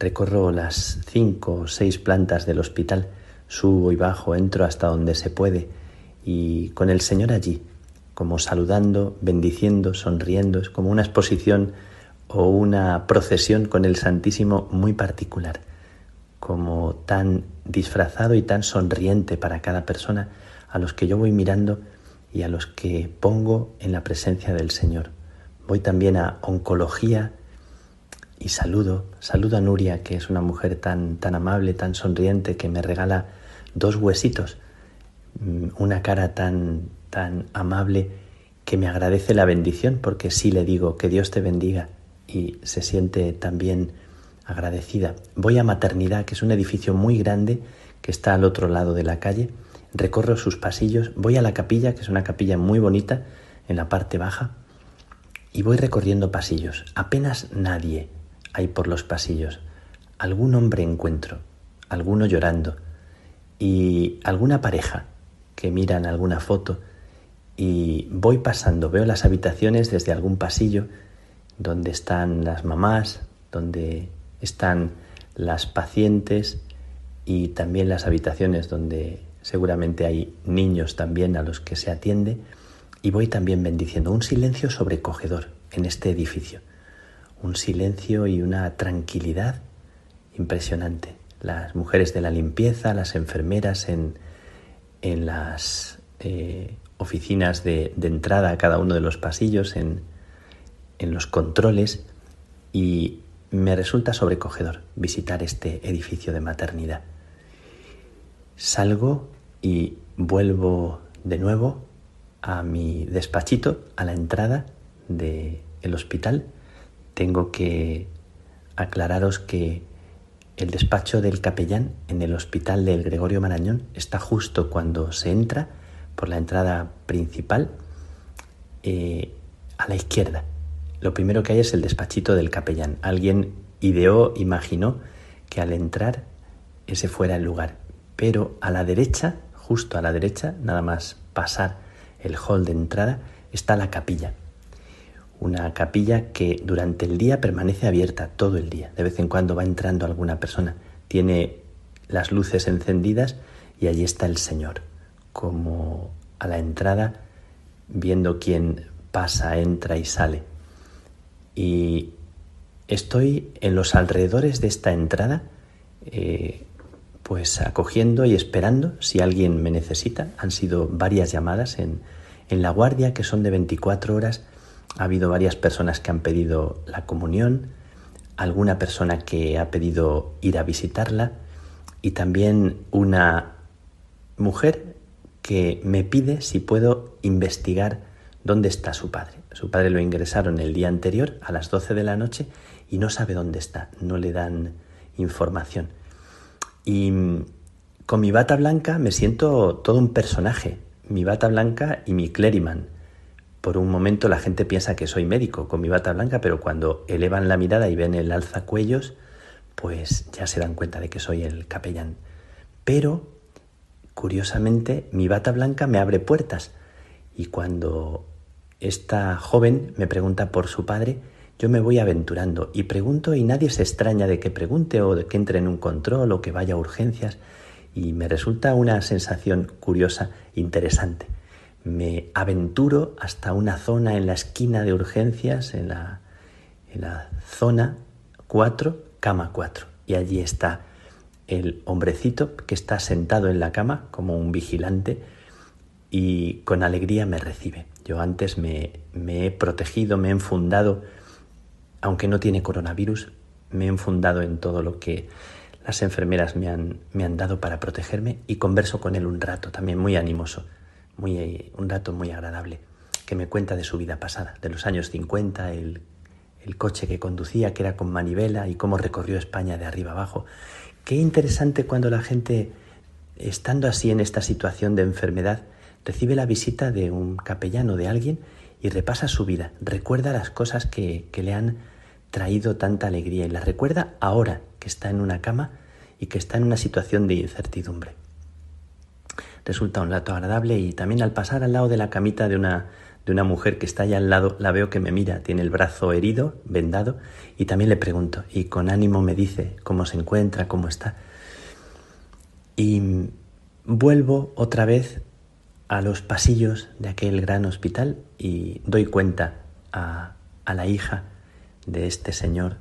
Recorro las cinco o seis plantas del hospital Subo y bajo, entro hasta donde se puede y con el Señor allí, como saludando, bendiciendo, sonriendo, es como una exposición o una procesión con el Santísimo muy particular, como tan disfrazado y tan sonriente para cada persona a los que yo voy mirando y a los que pongo en la presencia del Señor. Voy también a oncología y saludo, saludo a Nuria, que es una mujer tan, tan amable, tan sonriente, que me regala dos huesitos, mm, una cara tan, tan amable que me agradece la bendición, porque sí le digo que Dios te bendiga y se siente también agradecida. Voy a Maternidad, que es un edificio muy grande que está al otro lado de la calle, recorro sus pasillos, voy a la capilla, que es una capilla muy bonita, en la parte baja, y voy recorriendo pasillos. Apenas nadie hay por los pasillos. Algún hombre encuentro, alguno llorando, y alguna pareja que miran alguna foto y voy pasando, veo las habitaciones desde algún pasillo donde están las mamás, donde están las pacientes y también las habitaciones donde seguramente hay niños también a los que se atiende y voy también bendiciendo. Un silencio sobrecogedor en este edificio, un silencio y una tranquilidad impresionante las mujeres de la limpieza, las enfermeras en, en las eh, oficinas de, de, entrada a cada uno de los pasillos, en, en los controles, y me resulta sobrecogedor visitar este edificio de maternidad. Salgo y vuelvo de nuevo a mi despachito, a la entrada del el hospital. Tengo que aclararos que el despacho del capellán en el hospital del Gregorio Marañón está justo cuando se entra por la entrada principal eh, a la izquierda. Lo primero que hay es el despachito del capellán. Alguien ideó, imaginó que al entrar ese fuera el lugar. Pero a la derecha, justo a la derecha, nada más pasar el hall de entrada, está la capilla una capilla que durante el día permanece abierta todo el día. De vez en cuando va entrando alguna persona. Tiene las luces encendidas y allí está el Señor, como a la entrada, viendo quién pasa, entra y sale. Y estoy en los alrededores de esta entrada, eh, pues acogiendo y esperando si alguien me necesita. Han sido varias llamadas en, en la guardia que son de 24 horas ha habido varias personas que han pedido la comunión, alguna persona que ha pedido ir a visitarla y también una mujer que me pide si puedo investigar ¿Dónde está su padre? Su padre lo ingresaron el día anterior a las 12 de la noche y no sabe dónde está, no le dan información. Y mm, con mi bata blanca me siento todo un personaje, mi bata blanca y mi clériman. Por un momento la gente piensa que soy médico con mi bata blanca, pero cuando elevan la mirada y ven el alzacuellos, pues ya se dan cuenta de que soy el capellán. Pero, curiosamente, mi bata blanca me abre puertas y cuando esta joven me pregunta por su padre, yo me voy aventurando y pregunto y nadie se extraña de que pregunte o de que entre en un control o que vaya a urgencias y me resulta una sensación curiosa, interesante. Me aventuro hasta una zona en la esquina de urgencias, en la, zona 4, cama 4. Y allí está el hombrecito que está sentado en la cama como un vigilante y con alegría me recibe. Yo antes me, he protegido, me he enfundado, aunque no tiene coronavirus, me he enfundado en todo lo que las enfermeras me han, me han dado para protegerme y converso con él un rato, también muy animoso, muy, un rato muy agradable, que me cuenta de su vida pasada, de los años 50, el, el coche que conducía, que era con manivela y cómo recorrió España de arriba abajo. Qué interesante cuando la gente, estando así en esta situación de enfermedad, recibe la visita de un capellano, de alguien, y repasa su vida, recuerda las cosas que, que le han traído tanta alegría y las recuerda ahora que está en una cama y que está en una situación de incertidumbre. Resulta un rato agradable y también al pasar al lado de la camita de una, de una mujer que está allá al lado, la veo que me mira, tiene el brazo herido, vendado, y también le pregunto, y con ánimo me dice cómo se encuentra, cómo está. Y vuelvo otra vez a los pasillos de aquel gran hospital y doy cuenta a, la hija de este señor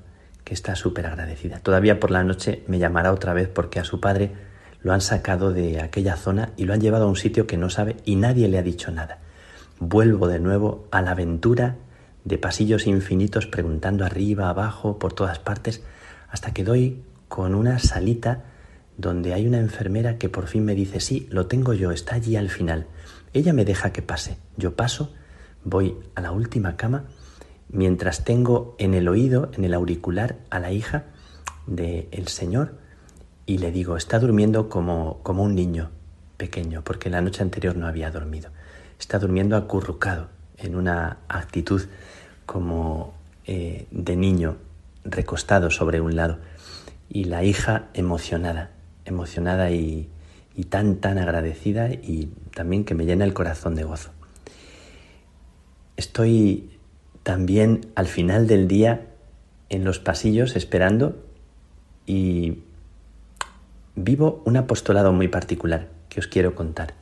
que está súper agradecida. Todavía por la noche me llamará otra vez porque a su padre lo han sacado de aquella zona y lo han llevado a un sitio que no sabe y nadie le ha dicho nada. Vuelvo de nuevo a la aventura de pasillos infinitos preguntando arriba, abajo, por todas partes, hasta que doy con una salita donde hay una enfermera que por fin me dice, sí, lo tengo yo, está allí al final. Ella me deja que pase. Yo paso, voy a la última cama, mientras tengo en el oído, en el auricular, a la hija del Señor y le digo, está durmiendo como, como un niño pequeño, porque la noche anterior no había dormido. Está durmiendo acurrucado, en una actitud como eh, de niño, recostado sobre un lado. Y la hija emocionada, emocionada y, y tan, tan agradecida y también que me llena el corazón de gozo. Estoy también al final del día en los pasillos esperando y vivo un apostolado muy particular que os quiero contar.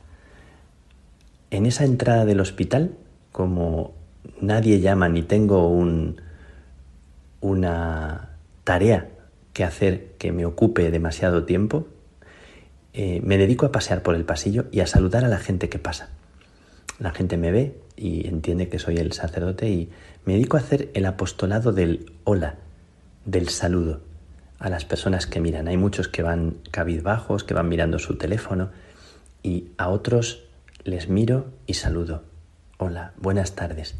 En esa entrada del hospital, como nadie llama ni tengo un, una tarea que hacer que me ocupe demasiado tiempo, eh, me dedico a pasear por el pasillo y a saludar a la gente que pasa. La gente me ve y entiende que soy el sacerdote y me dedico a hacer el apostolado del hola, del saludo a las personas que miran. Hay muchos que van cabizbajos, que van mirando su teléfono y a otros les miro y saludo. Hola, buenas tardes,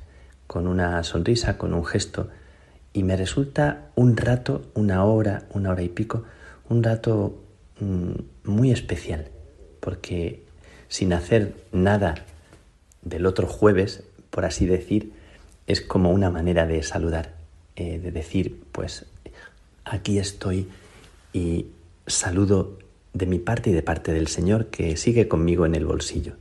con una sonrisa, con un gesto y me resulta un rato, una hora, una hora y pico, un rato Mm, muy especial, porque sin hacer nada del otro jueves, por así decir, es como una manera de saludar, eh, de decir, pues aquí estoy y saludo de mi parte y de parte del Señor que sigue conmigo en el bolsillo.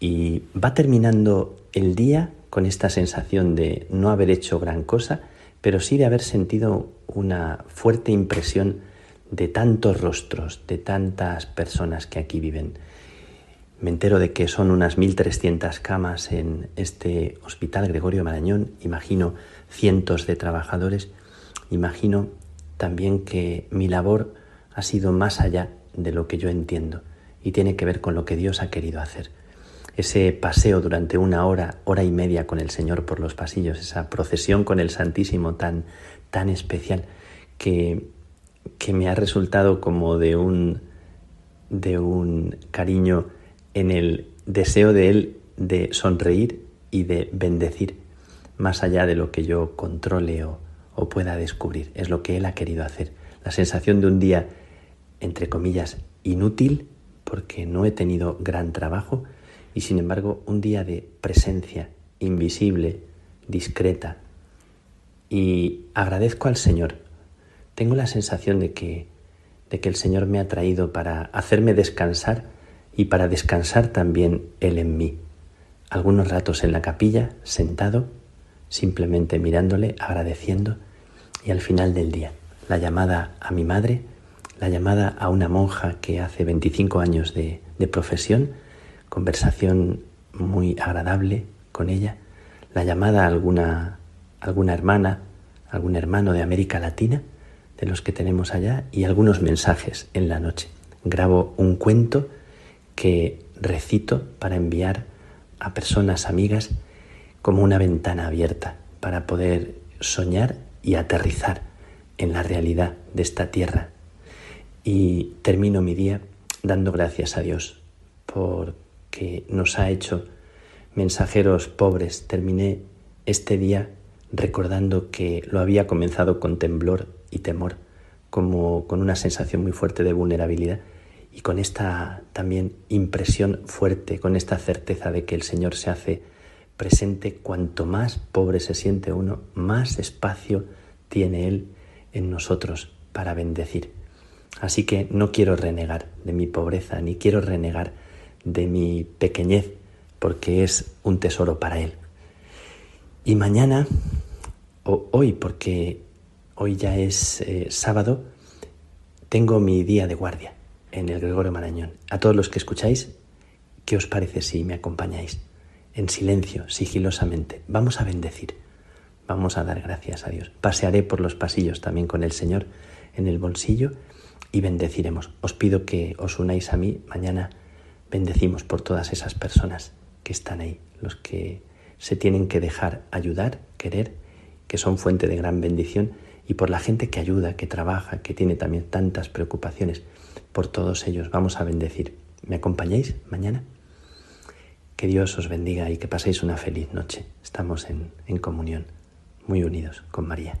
Y va terminando el día con esta sensación de no haber hecho gran cosa, pero sí de haber sentido una fuerte impresión de tantos rostros, de tantas personas que aquí viven. Me entero de que son unas 1.300 camas en este hospital Gregorio Marañón, imagino cientos de trabajadores, imagino también que mi labor ha sido más allá de lo que yo entiendo y tiene que ver con lo que Dios ha querido hacer. Ese paseo durante una hora, hora y media con el Señor por los pasillos, esa procesión con el Santísimo tan, tan especial que que me ha resultado como de un, de un cariño en el deseo de él de sonreír y de bendecir más allá de lo que yo controle o, o pueda descubrir. Es lo que Él ha querido hacer. La sensación de un día, entre comillas, inútil, porque no he tenido gran trabajo, y sin embargo un día de presencia invisible, discreta. Y agradezco al Señor. Tengo la sensación de que, de que el Señor me ha traído para hacerme descansar y para descansar también Él en mí. Algunos ratos en la capilla, sentado, simplemente mirándole, agradeciendo, y al final del día, la llamada a mi madre, la llamada a una monja que hace 25 años de, de profesión, conversación muy agradable con ella, la llamada a alguna, alguna hermana, algún hermano de América Latina, de los que tenemos allá, y algunos mensajes en la noche. Grabo un cuento que recito para enviar a personas amigas como una ventana abierta para poder soñar y aterrizar en la realidad de esta tierra. Y termino mi día dando gracias a Dios por que nos ha hecho mensajeros pobres. Terminé este día recordando que lo había comenzado con temblor y temor, como con una sensación muy fuerte de vulnerabilidad y con esta también impresión fuerte, con esta certeza de que el Señor se hace presente cuanto más pobre se siente uno, más espacio tiene Él en nosotros para bendecir. Así que no quiero renegar de mi pobreza, ni quiero renegar de mi pequeñez, porque es un tesoro para Él. Y mañana, o hoy, porque hoy ya es eh, sábado, tengo mi día de guardia en el Gregorio Marañón. A todos los que escucháis, ¿qué os parece si me acompañáis? En silencio, sigilosamente. Vamos a bendecir. Vamos a dar gracias a Dios. Pasearé por los pasillos también con el Señor en el bolsillo y bendeciremos. Os pido que os unáis a mí mañana bendecimos por todas esas personas que están ahí, los que se tienen que dejar ayudar, querer, que son fuente de gran bendición, y por la gente que ayuda, que trabaja, que tiene también tantas preocupaciones, por todos ellos vamos a bendecir. ¿Me acompañáis mañana? Que Dios os bendiga y que paséis una feliz noche. Estamos en, en comunión, muy unidos con María.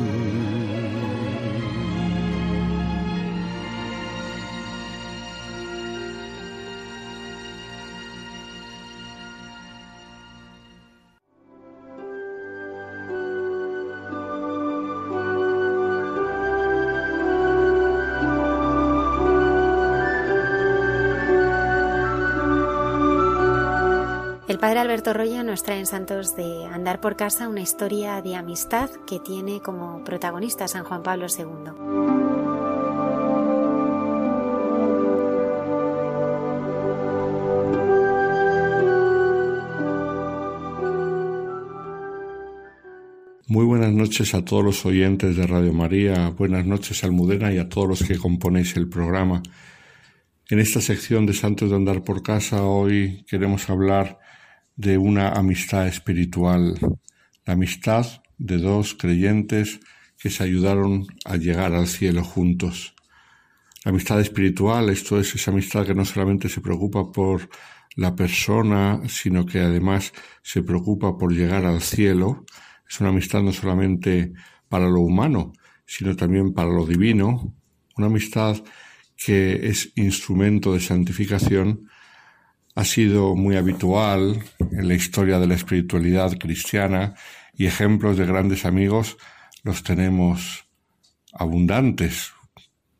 Alberto Rollo nos trae en Santos de Andar por Casa una historia de amistad que tiene como protagonista San Juan Pablo II. Muy buenas noches a todos los oyentes de Radio María, buenas noches Almudena y a todos los que componéis el programa. En esta sección de Santos de Andar por Casa hoy queremos hablar de una amistad espiritual, la amistad de dos creyentes que se ayudaron a llegar al cielo juntos. La amistad espiritual, esto es esa amistad que no solamente se preocupa por la persona, sino que además se preocupa por llegar al cielo. Es una amistad no solamente para lo humano, sino también para lo divino. Una amistad que es instrumento de santificación ha sido muy habitual en la historia de la espiritualidad cristiana y ejemplos de grandes amigos los tenemos abundantes.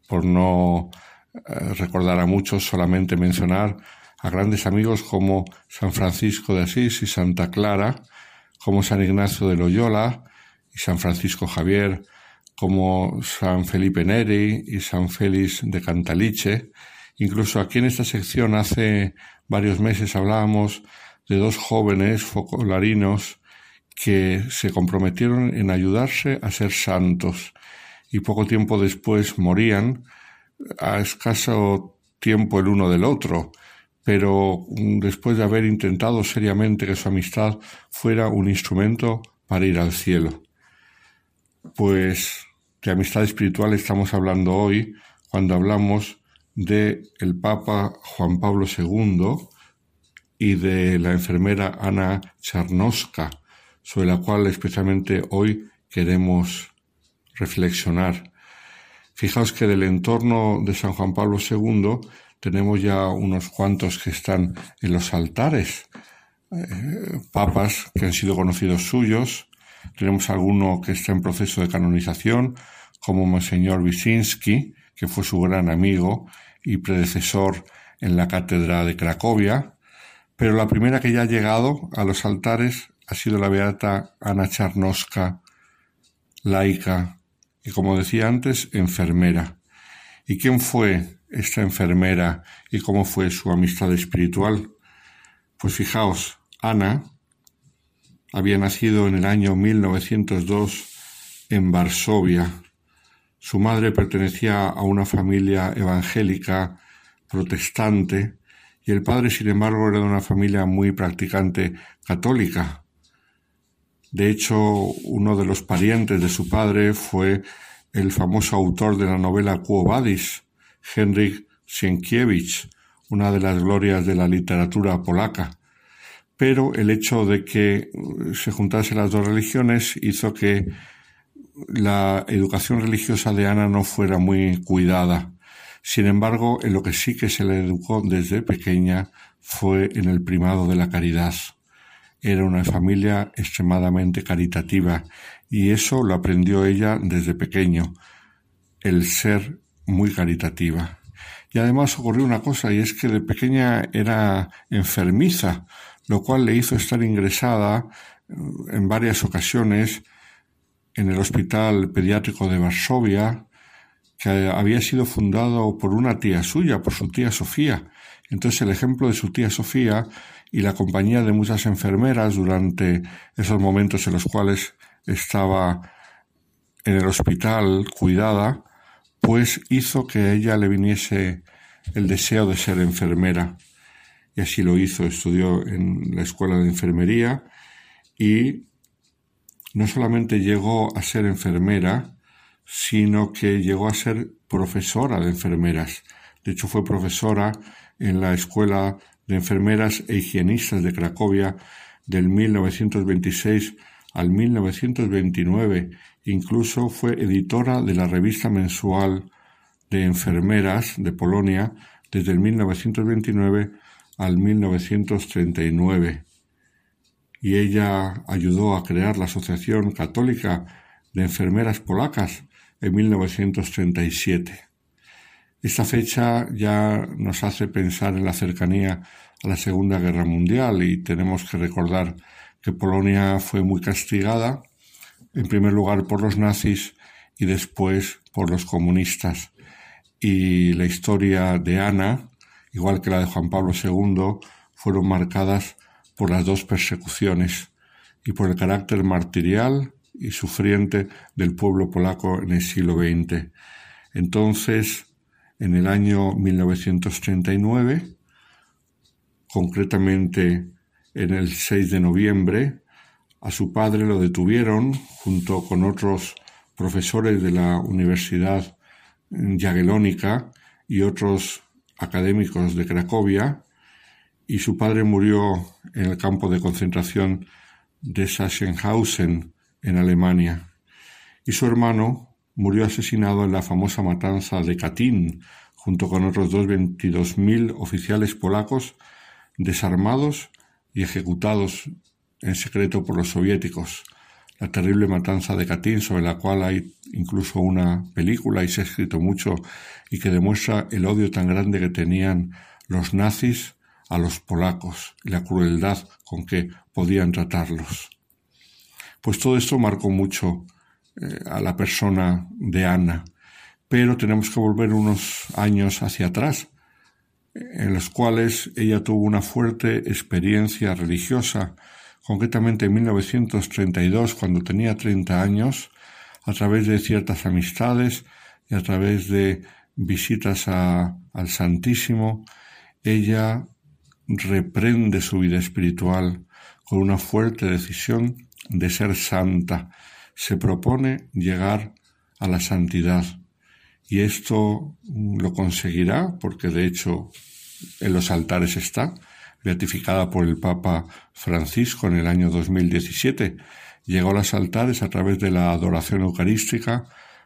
Por no eh, recordar a muchos, solamente mencionar a grandes amigos como San Francisco de Asís y Santa Clara, como San Ignacio de Loyola y San Francisco Javier, como San Felipe Neri y San Félix de Cantaliche. Incluso aquí en esta sección hace varios meses hablábamos de dos jóvenes focolarinos que se comprometieron en ayudarse a ser santos y poco tiempo después morían a escaso tiempo el uno del otro, pero después de haber intentado seriamente que su amistad fuera un instrumento para ir al cielo. Pues de amistad espiritual estamos hablando hoy cuando hablamos de el Papa Juan Pablo II y de la enfermera Ana Charnoska, sobre la cual especialmente hoy queremos reflexionar. Fijaos que del entorno de San Juan Pablo II tenemos ya unos cuantos que están en los altares, eh, papas que han sido conocidos suyos, tenemos alguno que está en proceso de canonización, como Monseñor Wyszynski, que fue su gran amigo y predecesor en la cátedra de Cracovia, pero la primera que ya ha llegado a los altares ha sido la beata Ana Charnoska, laica y, como decía antes, enfermera. ¿Y quién fue esta enfermera y cómo fue su amistad espiritual? Pues fijaos, Ana había nacido en el año 1902 en Varsovia, su madre pertenecía a una familia evangélica protestante y el padre, sin embargo, era de una familia muy practicante católica. De hecho, uno de los parientes de su padre fue el famoso autor de la novela Quo Vadis, Henryk Sienkiewicz, una de las glorias de la literatura polaca. Pero el hecho de que se juntasen las dos religiones hizo que la educación religiosa de Ana no fuera muy cuidada. Sin embargo, en lo que sí que se le educó desde pequeña fue en el primado de la caridad. Era una familia extremadamente caritativa y eso lo aprendió ella desde pequeño, el ser muy caritativa. Y además ocurrió una cosa, y es que de pequeña era enfermiza, lo cual le hizo estar ingresada eh, en varias ocasiones en el Hospital Pediátrico de Varsovia, que había sido fundado por una tía suya, por su tía Sofía. Entonces el ejemplo de su tía Sofía y la compañía de muchas enfermeras durante esos momentos en los cuales estaba en el hospital cuidada, pues hizo que a ella le viniese el deseo de ser enfermera. Y así lo hizo, estudió en la escuela de enfermería y no solamente llegó a ser enfermera, sino que llegó a ser profesora de enfermeras. De hecho, fue profesora en la Escuela de Enfermeras e Higienistas de Cracovia del 1926 al 1929. Incluso fue editora de la revista mensual de enfermeras de Polonia desde el 1929 al 1939 y ella ayudó a crear la Asociación Católica de Enfermeras Polacas en 1937. Esta fecha ya nos hace pensar en la cercanía a la Segunda Guerra Mundial y tenemos que recordar que Polonia fue muy castigada, en primer lugar por los nazis y después por los comunistas. Y la historia de Ana, igual que la de Juan Pablo II, fueron marcadas por las dos persecuciones y por el carácter martirial y sufriente del pueblo polaco en el siglo XX. Entonces, en el año 1939, concretamente en el 6 de noviembre, a su padre lo detuvieron junto con otros profesores de la Universidad Jagiellónica y otros académicos de Cracovia y su padre murió en el campo de concentración de Sachsenhausen, en Alemania, y su hermano murió asesinado en la famosa matanza de Katyn, junto con otros dos veintidós mil oficiales polacos desarmados y ejecutados en secreto por los soviéticos. La terrible matanza de Katyn, sobre la cual hay incluso una película y se ha escrito mucho y que demuestra el odio tan grande que tenían los nazis a los polacos y la crueldad con que podían tratarlos. Pues todo esto marcó mucho eh, a la persona de Ana, pero tenemos que volver unos años hacia atrás, en los cuales ella tuvo una fuerte experiencia religiosa, concretamente en 1932, cuando tenía 30 años, a través de ciertas amistades y a través de visitas al Santísimo, ella reprende su vida espiritual con una fuerte decisión de ser santa. Se propone llegar a la santidad. Y esto lo conseguirá porque de hecho en los altares está, beatificada por el Papa Francisco en el año 2017. Llegó a los altares a través de la adoración eucarística,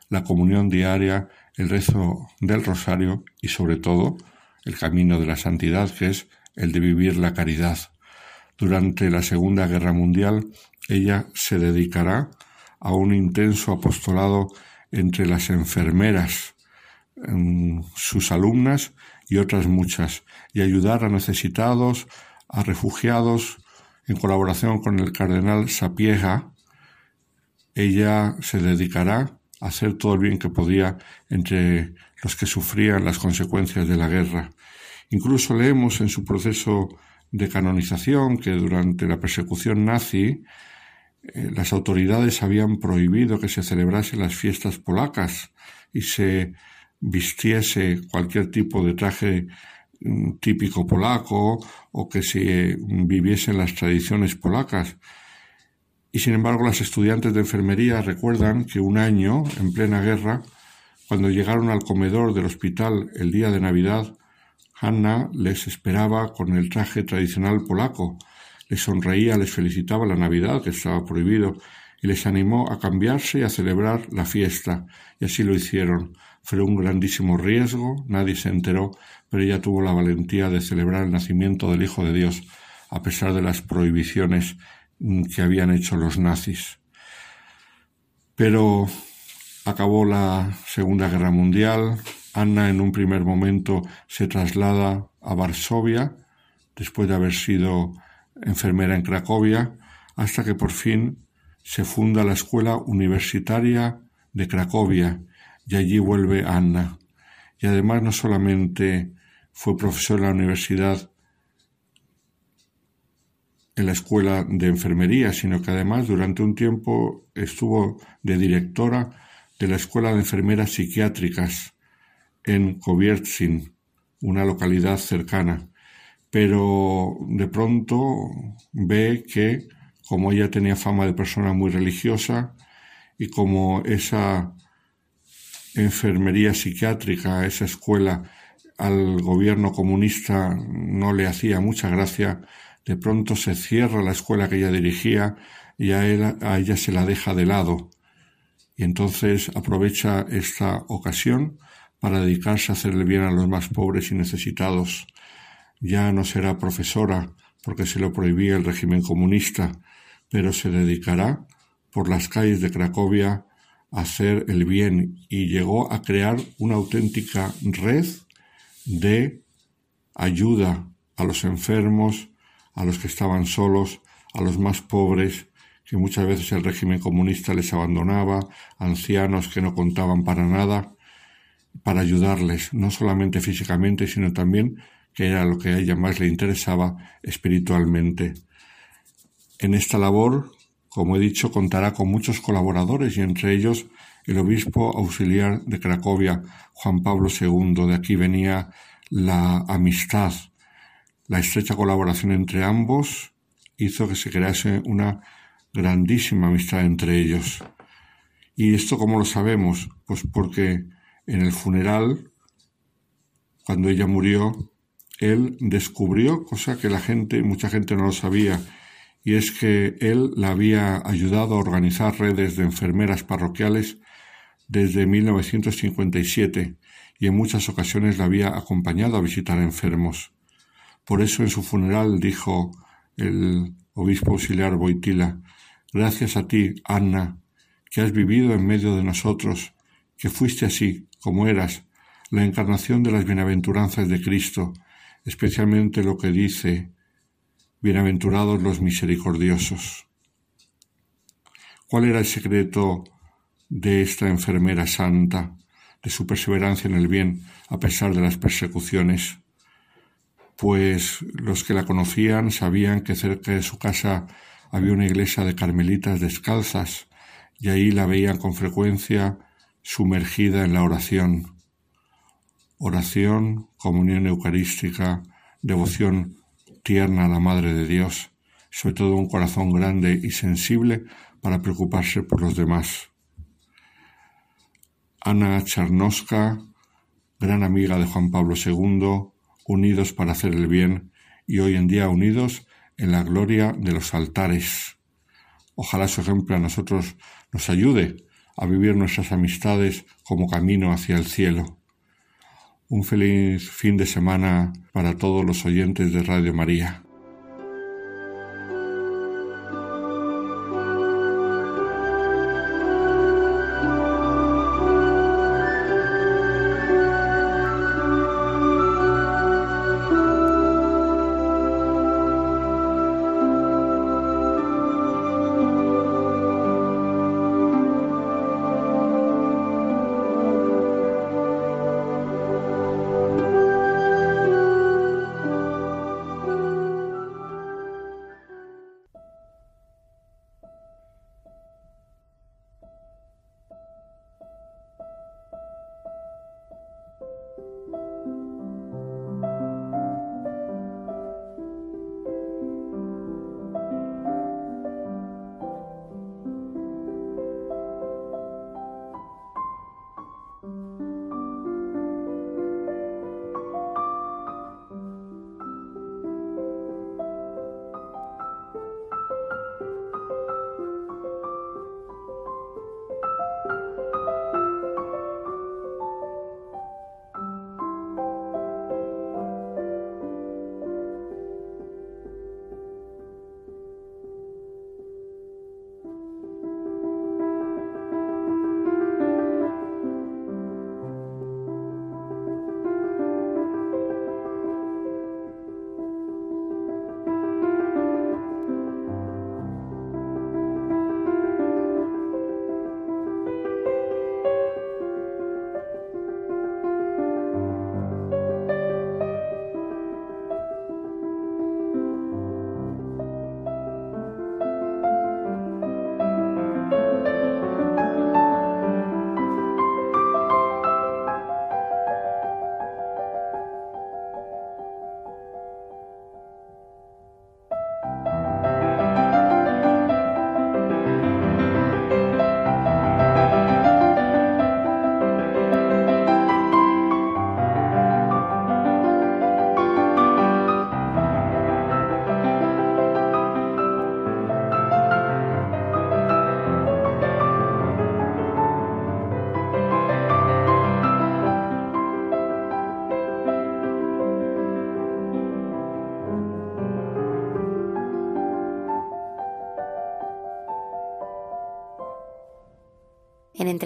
la comunión diaria, el rezo del rosario y sobre todo el camino de la santidad que es el de vivir la caridad. Durante la Segunda Guerra Mundial, ella se dedicará a un intenso apostolado entre las enfermeras, sus alumnas y otras muchas, y ayudar a necesitados, a refugiados, en colaboración con el cardenal Sapiega, ella se dedicará a hacer todo el bien que podía entre los que sufrían las consecuencias de la guerra. Incluso leemos en su proceso de canonización que durante la persecución nazi eh, las autoridades habían prohibido que se celebrasen las fiestas polacas y se vistiese cualquier tipo de traje mm, típico polaco o que se viviesen las tradiciones polacas. Y sin embargo, las estudiantes de enfermería recuerdan que un año, en plena guerra, cuando llegaron al comedor del hospital el día de Navidad, Hanna les esperaba con el traje tradicional polaco, les sonreía, les felicitaba la Navidad, que estaba prohibido, y les animó a cambiarse y a celebrar la fiesta, y así lo hicieron. Fue un grandísimo riesgo, nadie se enteró, pero ella tuvo la valentía de celebrar el nacimiento del Hijo de Dios, a pesar de las prohibiciones que habían hecho los nazis. Pero acabó la Segunda Guerra Mundial, Anna en un primer momento se traslada a Varsovia, después de haber sido enfermera en Cracovia, hasta que por fin se funda la Escuela Universitaria de Cracovia y allí vuelve Anna. Y además no solamente fue profesora en la universidad en la escuela de enfermería, sino que además durante un tiempo estuvo de directora de la Escuela de Enfermeras Psiquiátricas en Koviertsin, una localidad cercana. Pero de pronto ve que, como ella tenía fama de persona muy religiosa y como esa enfermería psiquiátrica, esa escuela al gobierno comunista no le hacía mucha gracia, de pronto se cierra la escuela que ella dirigía y a, a ella se la deja de lado. Y entonces aprovecha esta ocasión para dedicarse a hacer el bien a los más pobres y necesitados. Ya no será profesora porque se lo prohibía el régimen comunista, pero se dedicará por las calles de Cracovia a hacer el bien y llegó a crear una auténtica red de ayuda a los enfermos, a los que estaban solos, a los más pobres, que muchas veces el régimen comunista les abandonaba, ancianos que no contaban para nada, para ayudarles, no solamente físicamente, sino también, que era lo que a ella más le interesaba, espiritualmente. En esta labor, como he dicho, contará con muchos colaboradores y entre ellos el obispo auxiliar de Cracovia, Juan Pablo II. De aquí venía la amistad, la estrecha colaboración entre ambos hizo que se crease una grandísima amistad entre ellos. ¿Y esto cómo lo sabemos? Pues porque en el funeral, cuando ella murió, él descubrió, cosa que la gente, mucha gente no lo sabía, y es que él la había ayudado a organizar redes de enfermeras parroquiales desde 1957 y en muchas ocasiones la había acompañado a visitar enfermos. Por eso en su funeral dijo el obispo auxiliar Boitila, gracias a ti, Anna, que has vivido en medio de nosotros, que fuiste así, como eras, la encarnación de las bienaventuranzas de Cristo, especialmente lo que dice, bienaventurados los misericordiosos. ¿Cuál era el secreto de esta enfermera santa, de su perseverancia en el bien a pesar de las persecuciones? Pues los que la conocían sabían que cerca de su casa había una iglesia de carmelitas descalzas y ahí la veían con frecuencia sumergida en la oración. Oración, comunión eucarística, devoción tierna a la Madre de Dios, sobre todo un corazón grande y sensible para preocuparse por los demás. Ana Charnoska, gran amiga de Juan Pablo II, unidos para hacer el bien y hoy en día unidos en la gloria de los altares. Ojalá su ejemplo a nosotros nos ayude a vivir nuestras amistades como camino hacia el cielo. Un feliz fin de semana para todos los oyentes de Radio María.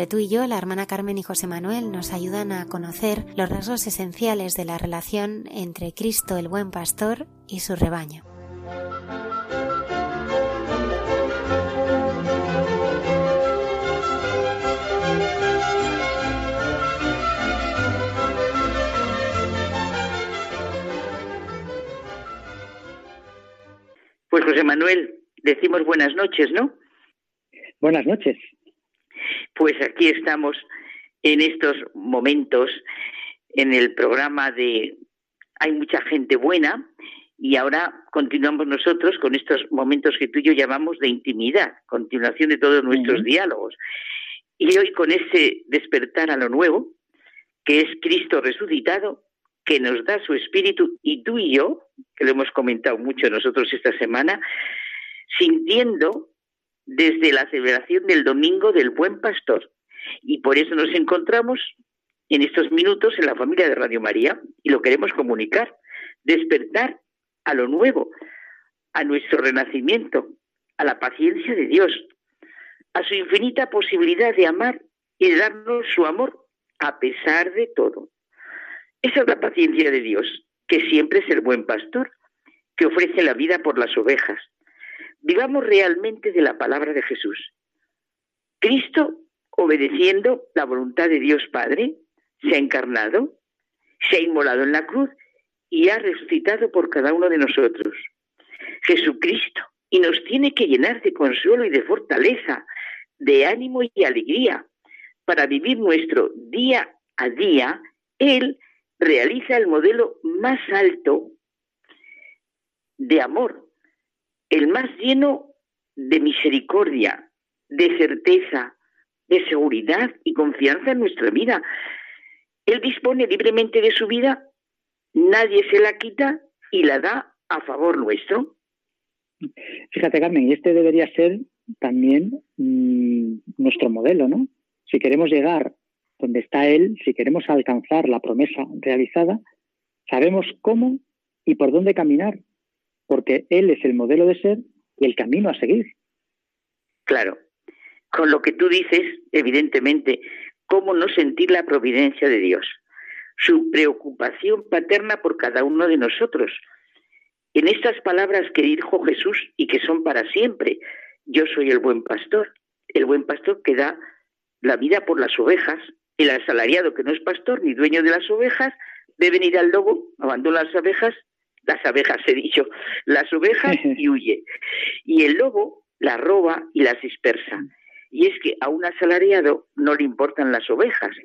Tú y yo, la hermana Carmen y José Manuel nos ayudan a conocer los rasgos esenciales de la relación entre Cristo el buen pastor y su rebaño. Pues José Manuel, decimos buenas noches, ¿no? Buenas noches. Aquí estamos en estos momentos en el programa de Hay mucha gente buena y ahora continuamos nosotros con estos momentos que tú y yo llamamos de intimidad, continuación de todos nuestros diálogos. Y hoy con ese despertar a lo nuevo, que es Cristo resucitado, que nos da su espíritu y tú y yo, que lo hemos comentado mucho nosotros esta semana, sintiendo desde la celebración del domingo del buen pastor. Y por eso nos encontramos en estos minutos en la familia de Radio María y lo queremos comunicar, despertar a lo nuevo, a nuestro renacimiento, a la paciencia de Dios, a su infinita posibilidad de amar y de darnos su amor a pesar de todo. Esa es la paciencia de Dios, que siempre es el buen pastor, que ofrece la vida por las ovejas. Vivamos realmente de la palabra de Jesús. Cristo, obedeciendo la voluntad de Dios Padre, se ha encarnado, se ha inmolado en la cruz y ha resucitado por cada uno de nosotros. Jesucristo, y nos tiene que llenar de consuelo y de fortaleza, de ánimo y alegría, para vivir nuestro día a día. Él realiza el modelo más alto de amor, el más lleno de misericordia, de certeza, de seguridad y confianza en nuestra vida. Él dispone libremente de su vida, nadie se la quita y la da a favor nuestro. Fíjate, Carmen, y este debería ser también mmm, nuestro modelo, ¿no? Si queremos llegar donde está Él, si queremos alcanzar la promesa realizada, sabemos cómo y por dónde caminar, porque Él es el modelo de ser y el camino a seguir. Claro, con lo que tú dices, evidentemente, cómo no sentir la providencia de Dios, su preocupación paterna por cada uno de nosotros. En estas palabras que dijo Jesús y que son para siempre, yo soy el buen pastor, el buen pastor que da la vida por las ovejas, el asalariado que no es pastor ni dueño de las ovejas, ve venir al lobo, abandona las abejas, las abejas he dicho, las ovejas y huye. Y el lobo las roba y las dispersa. Y es que a un asalariado no le importan las ovejas.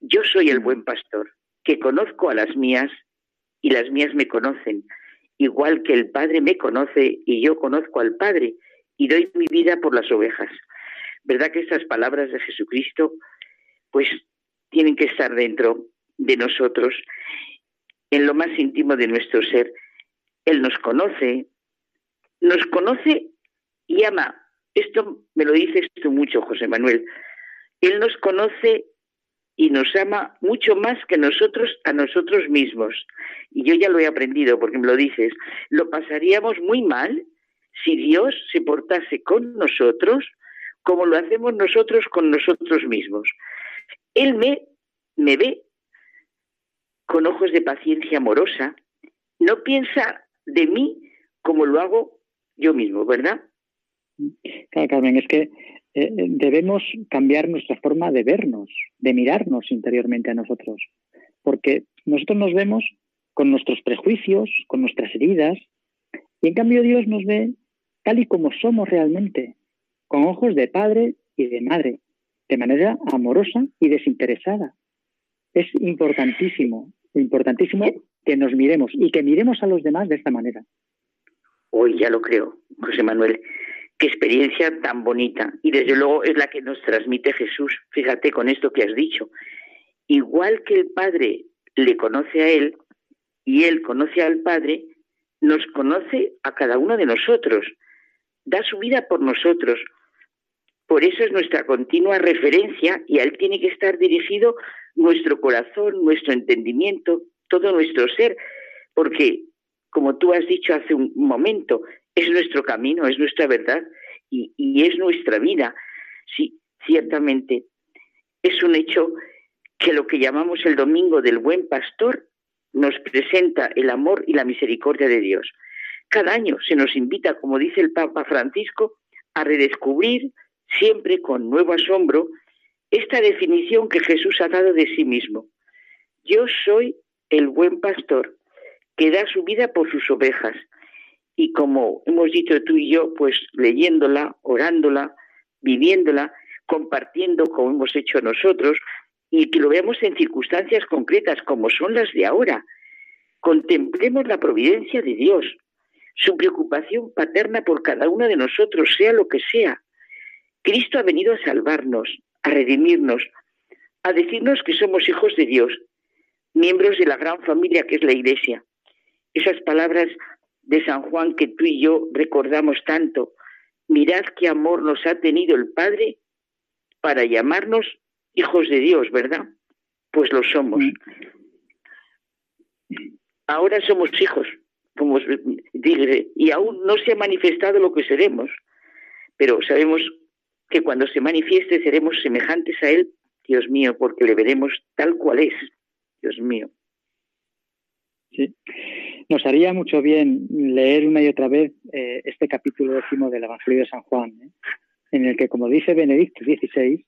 Yo soy el buen pastor, que conozco a las mías y las mías me conocen, igual que el Padre me conoce y yo conozco al Padre y doy mi vida por las ovejas. ¿Verdad que estas palabras de Jesucristo pues tienen que estar dentro de nosotros, en lo más íntimo de nuestro ser. Él nos conoce, nos conoce y ama. Esto me lo dices tú mucho, José Manuel. Él nos conoce y nos ama mucho más que nosotros a nosotros mismos. Y yo ya lo he aprendido porque me lo dices. Lo pasaríamos muy mal si Dios se portase con nosotros como lo hacemos nosotros con nosotros mismos. Él me, me ve con ojos de paciencia amorosa, no piensa de mí como lo hago yo mismo, ¿verdad? Claro, Carmen, es que eh, debemos cambiar nuestra forma de vernos, de mirarnos interiormente a nosotros, porque nosotros nos vemos con nuestros prejuicios, con nuestras heridas, y en cambio Dios nos ve tal y como somos realmente, con ojos de padre y de madre, de manera amorosa y desinteresada. Es importantísimo, importantísimo que nos miremos y que miremos a los demás de esta manera. Hoy ya lo creo, José Manuel. Qué experiencia tan bonita. Y desde luego es la que nos transmite Jesús. Fíjate con esto que has dicho. Igual que el Padre le conoce a Él y Él conoce al Padre, nos conoce a cada uno de nosotros. Da su vida por nosotros, por eso es nuestra continua referencia y a Él tiene que estar dirigido nuestro corazón, nuestro entendimiento, todo nuestro ser, porque, como tú has dicho hace un momento, es nuestro camino, es nuestra verdad y, es nuestra vida. Sí, ciertamente, Es un hecho que lo que llamamos el Domingo del Buen Pastor nos presenta el amor y la misericordia de Dios. Cada año se nos invita, como dice el Papa Francisco, a redescubrir, siempre con nuevo asombro, esta definición que Jesús ha dado de sí mismo. Yo soy el buen pastor que da su vida por sus ovejas. Y como hemos dicho tú y yo, pues leyéndola, orándola, viviéndola, compartiendo como hemos hecho nosotros, y que lo veamos en circunstancias concretas como son las de ahora. Contemplemos la providencia de Dios, su preocupación paterna por cada uno de nosotros, sea lo que sea. Cristo ha venido a salvarnos, a redimirnos, a decirnos que somos hijos de Dios, miembros de la gran familia que es la Iglesia. Esas palabras de San Juan que tú y yo recordamos tanto, mirad qué amor nos ha tenido el Padre para llamarnos hijos de Dios, ¿verdad? Pues lo somos. Ahora somos hijos, como dije, y aún no se ha manifestado lo que seremos, pero sabemos que cuando se manifieste seremos semejantes a Él, Dios mío, porque le veremos tal cual es, Dios mío. Sí. Nos haría mucho bien leer una y otra vez eh, este capítulo décimo del Evangelio de San Juan, ¿eh? en el que, como dice Benedicto XVI,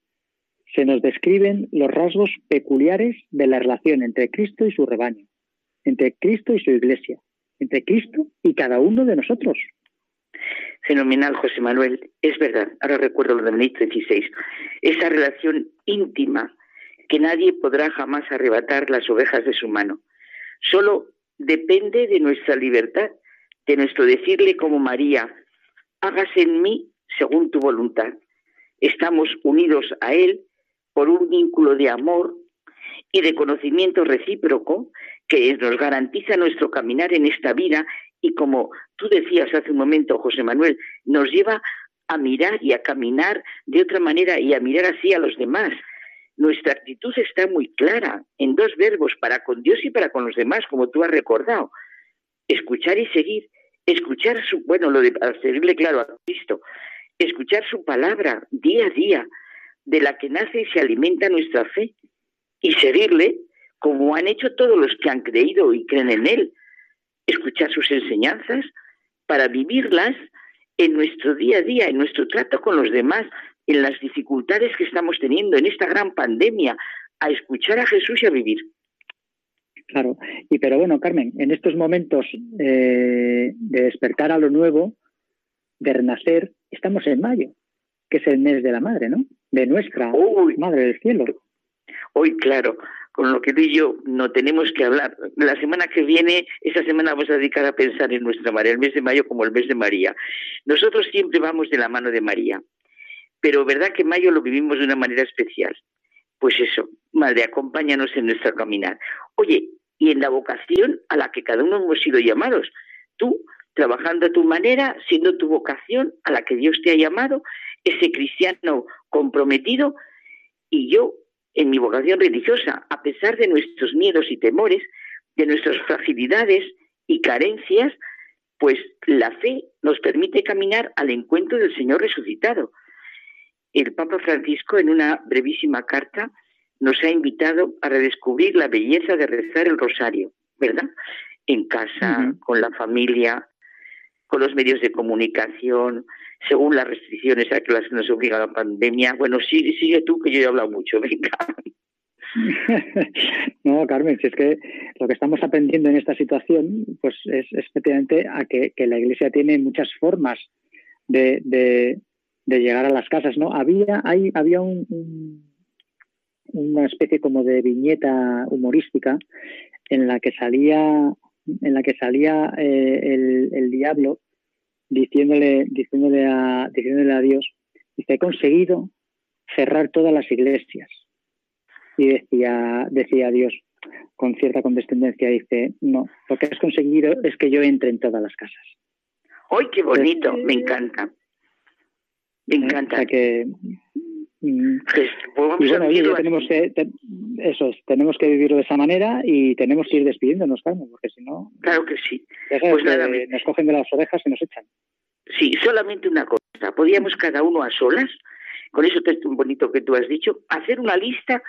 se nos describen los rasgos peculiares de la relación entre Cristo y su rebaño, entre Cristo y su iglesia, entre Cristo y cada uno de nosotros. Fenomenal, José Manuel. Es verdad, ahora recuerdo lo de Benedicto XVI. Esa relación íntima que nadie podrá jamás arrebatar las ovejas de su mano. Solo depende de nuestra libertad, de nuestro decirle como María, hágase en mí según tu voluntad. Estamos unidos a Él por un vínculo de amor y de conocimiento recíproco que nos garantiza nuestro caminar en esta vida y como tú decías hace un momento, José Manuel, nos lleva a mirar y a caminar de otra manera y a mirar así a los demás. Nuestra actitud está muy clara en dos verbos, para con Dios y para con los demás, como tú has recordado. Escuchar y seguir. Escuchar su, bueno, lo de claro a Cristo. Escuchar su palabra día a día, de la que nace y se alimenta nuestra fe, y seguirle como han hecho todos los que han creído y creen en Él, escuchar sus enseñanzas para vivirlas en nuestro día a día, en nuestro trato con los demás, en las dificultades que estamos teniendo en esta gran pandemia, a escuchar a Jesús y a vivir. Claro, y pero bueno, Carmen, en estos momentos eh, de despertar a lo nuevo, de renacer, estamos en mayo, que es el mes de la madre, ¿no? de nuestra Madre del Cielo. Hoy, claro, con lo que tú y yo no tenemos que hablar. La semana que viene, esa semana vamos a dedicar a pensar en nuestra María, el mes de mayo como el mes de María. Nosotros siempre vamos de la mano de María, pero verdad que mayo lo vivimos de una manera especial. Pues eso, Madre, acompáñanos en nuestro caminar. Oye, y en la vocación a la que cada uno hemos sido llamados. Tú, trabajando a tu manera, siendo tu vocación a la que Dios te ha llamado, ese cristiano comprometido y yo en mi vocación religiosa, a pesar de nuestros miedos y temores, de nuestras fragilidades y carencias, pues la fe nos permite caminar al encuentro del Señor resucitado. El Papa Francisco en una brevísima carta nos ha invitado a redescubrir la belleza de rezar el rosario, ¿verdad? En casa, con la familia, con los medios de comunicación, según las restricciones a las que nos obliga la pandemia. Bueno, sigue, sigue tú, que yo he hablado mucho, venga. No, Carmen, si es que lo que estamos aprendiendo en esta situación, pues es, efectivamente a que, la Iglesia tiene muchas formas de, de, llegar a las casas, ¿no? Había, hay, había un, una especie como de viñeta humorística en la que salía en la que salía eh, el, el, diablo diciéndole, diciéndole, a, diciéndole a Dios, dice, he conseguido cerrar todas las iglesias. Y decía, decía Dios con cierta condescendencia, dice, no, lo que has conseguido es que yo entre en todas las casas. ¡Ay, qué bonito! me encanta. Me encanta. que, mm, y bueno, tenemos que, eso tenemos que vivirlo de esa manera y tenemos que ir despidiéndonos, Carmen, porque si no... Claro que sí. Pues nada, nos cogen de las orejas y nos echan. Sí, solamente una cosa. Podíamos cada uno a solas con eso tan bonito que tú has dicho, hacer una lista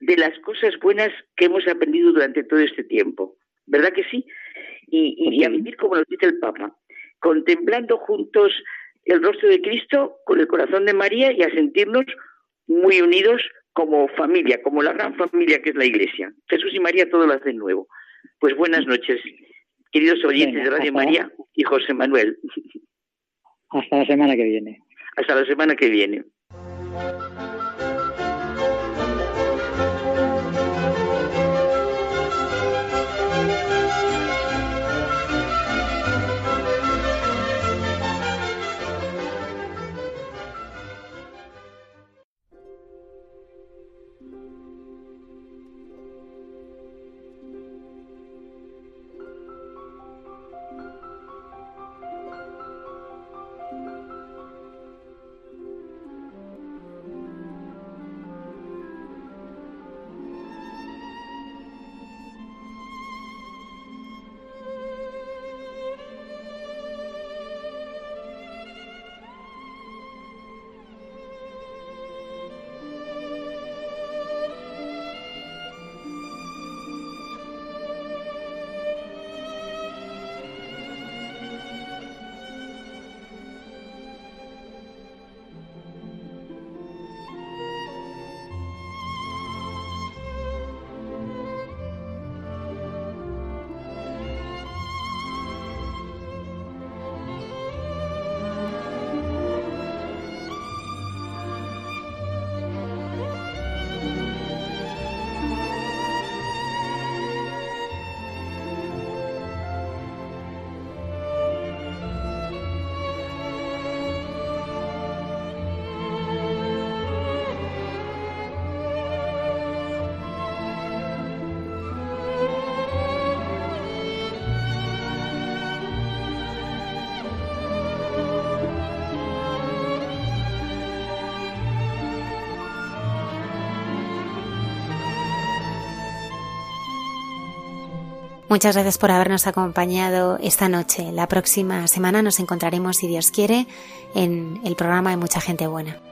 de las cosas buenas que hemos aprendido durante todo este tiempo. ¿Verdad que sí? Y, y a vivir como nos dice el Papa, contemplando juntos el rostro de Cristo con el corazón de María y a sentirnos muy unidos como familia, como la gran familia que es la Iglesia. Jesús y María todo lo hacen nuevo. Pues buenas noches, queridos oyentes de Radio María y José Manuel. Hasta la semana que viene. Hasta la semana que viene. Muchas gracias por habernos acompañado esta noche. La próxima semana nos encontraremos, si Dios quiere, en el programa de Mucha Gente Buena.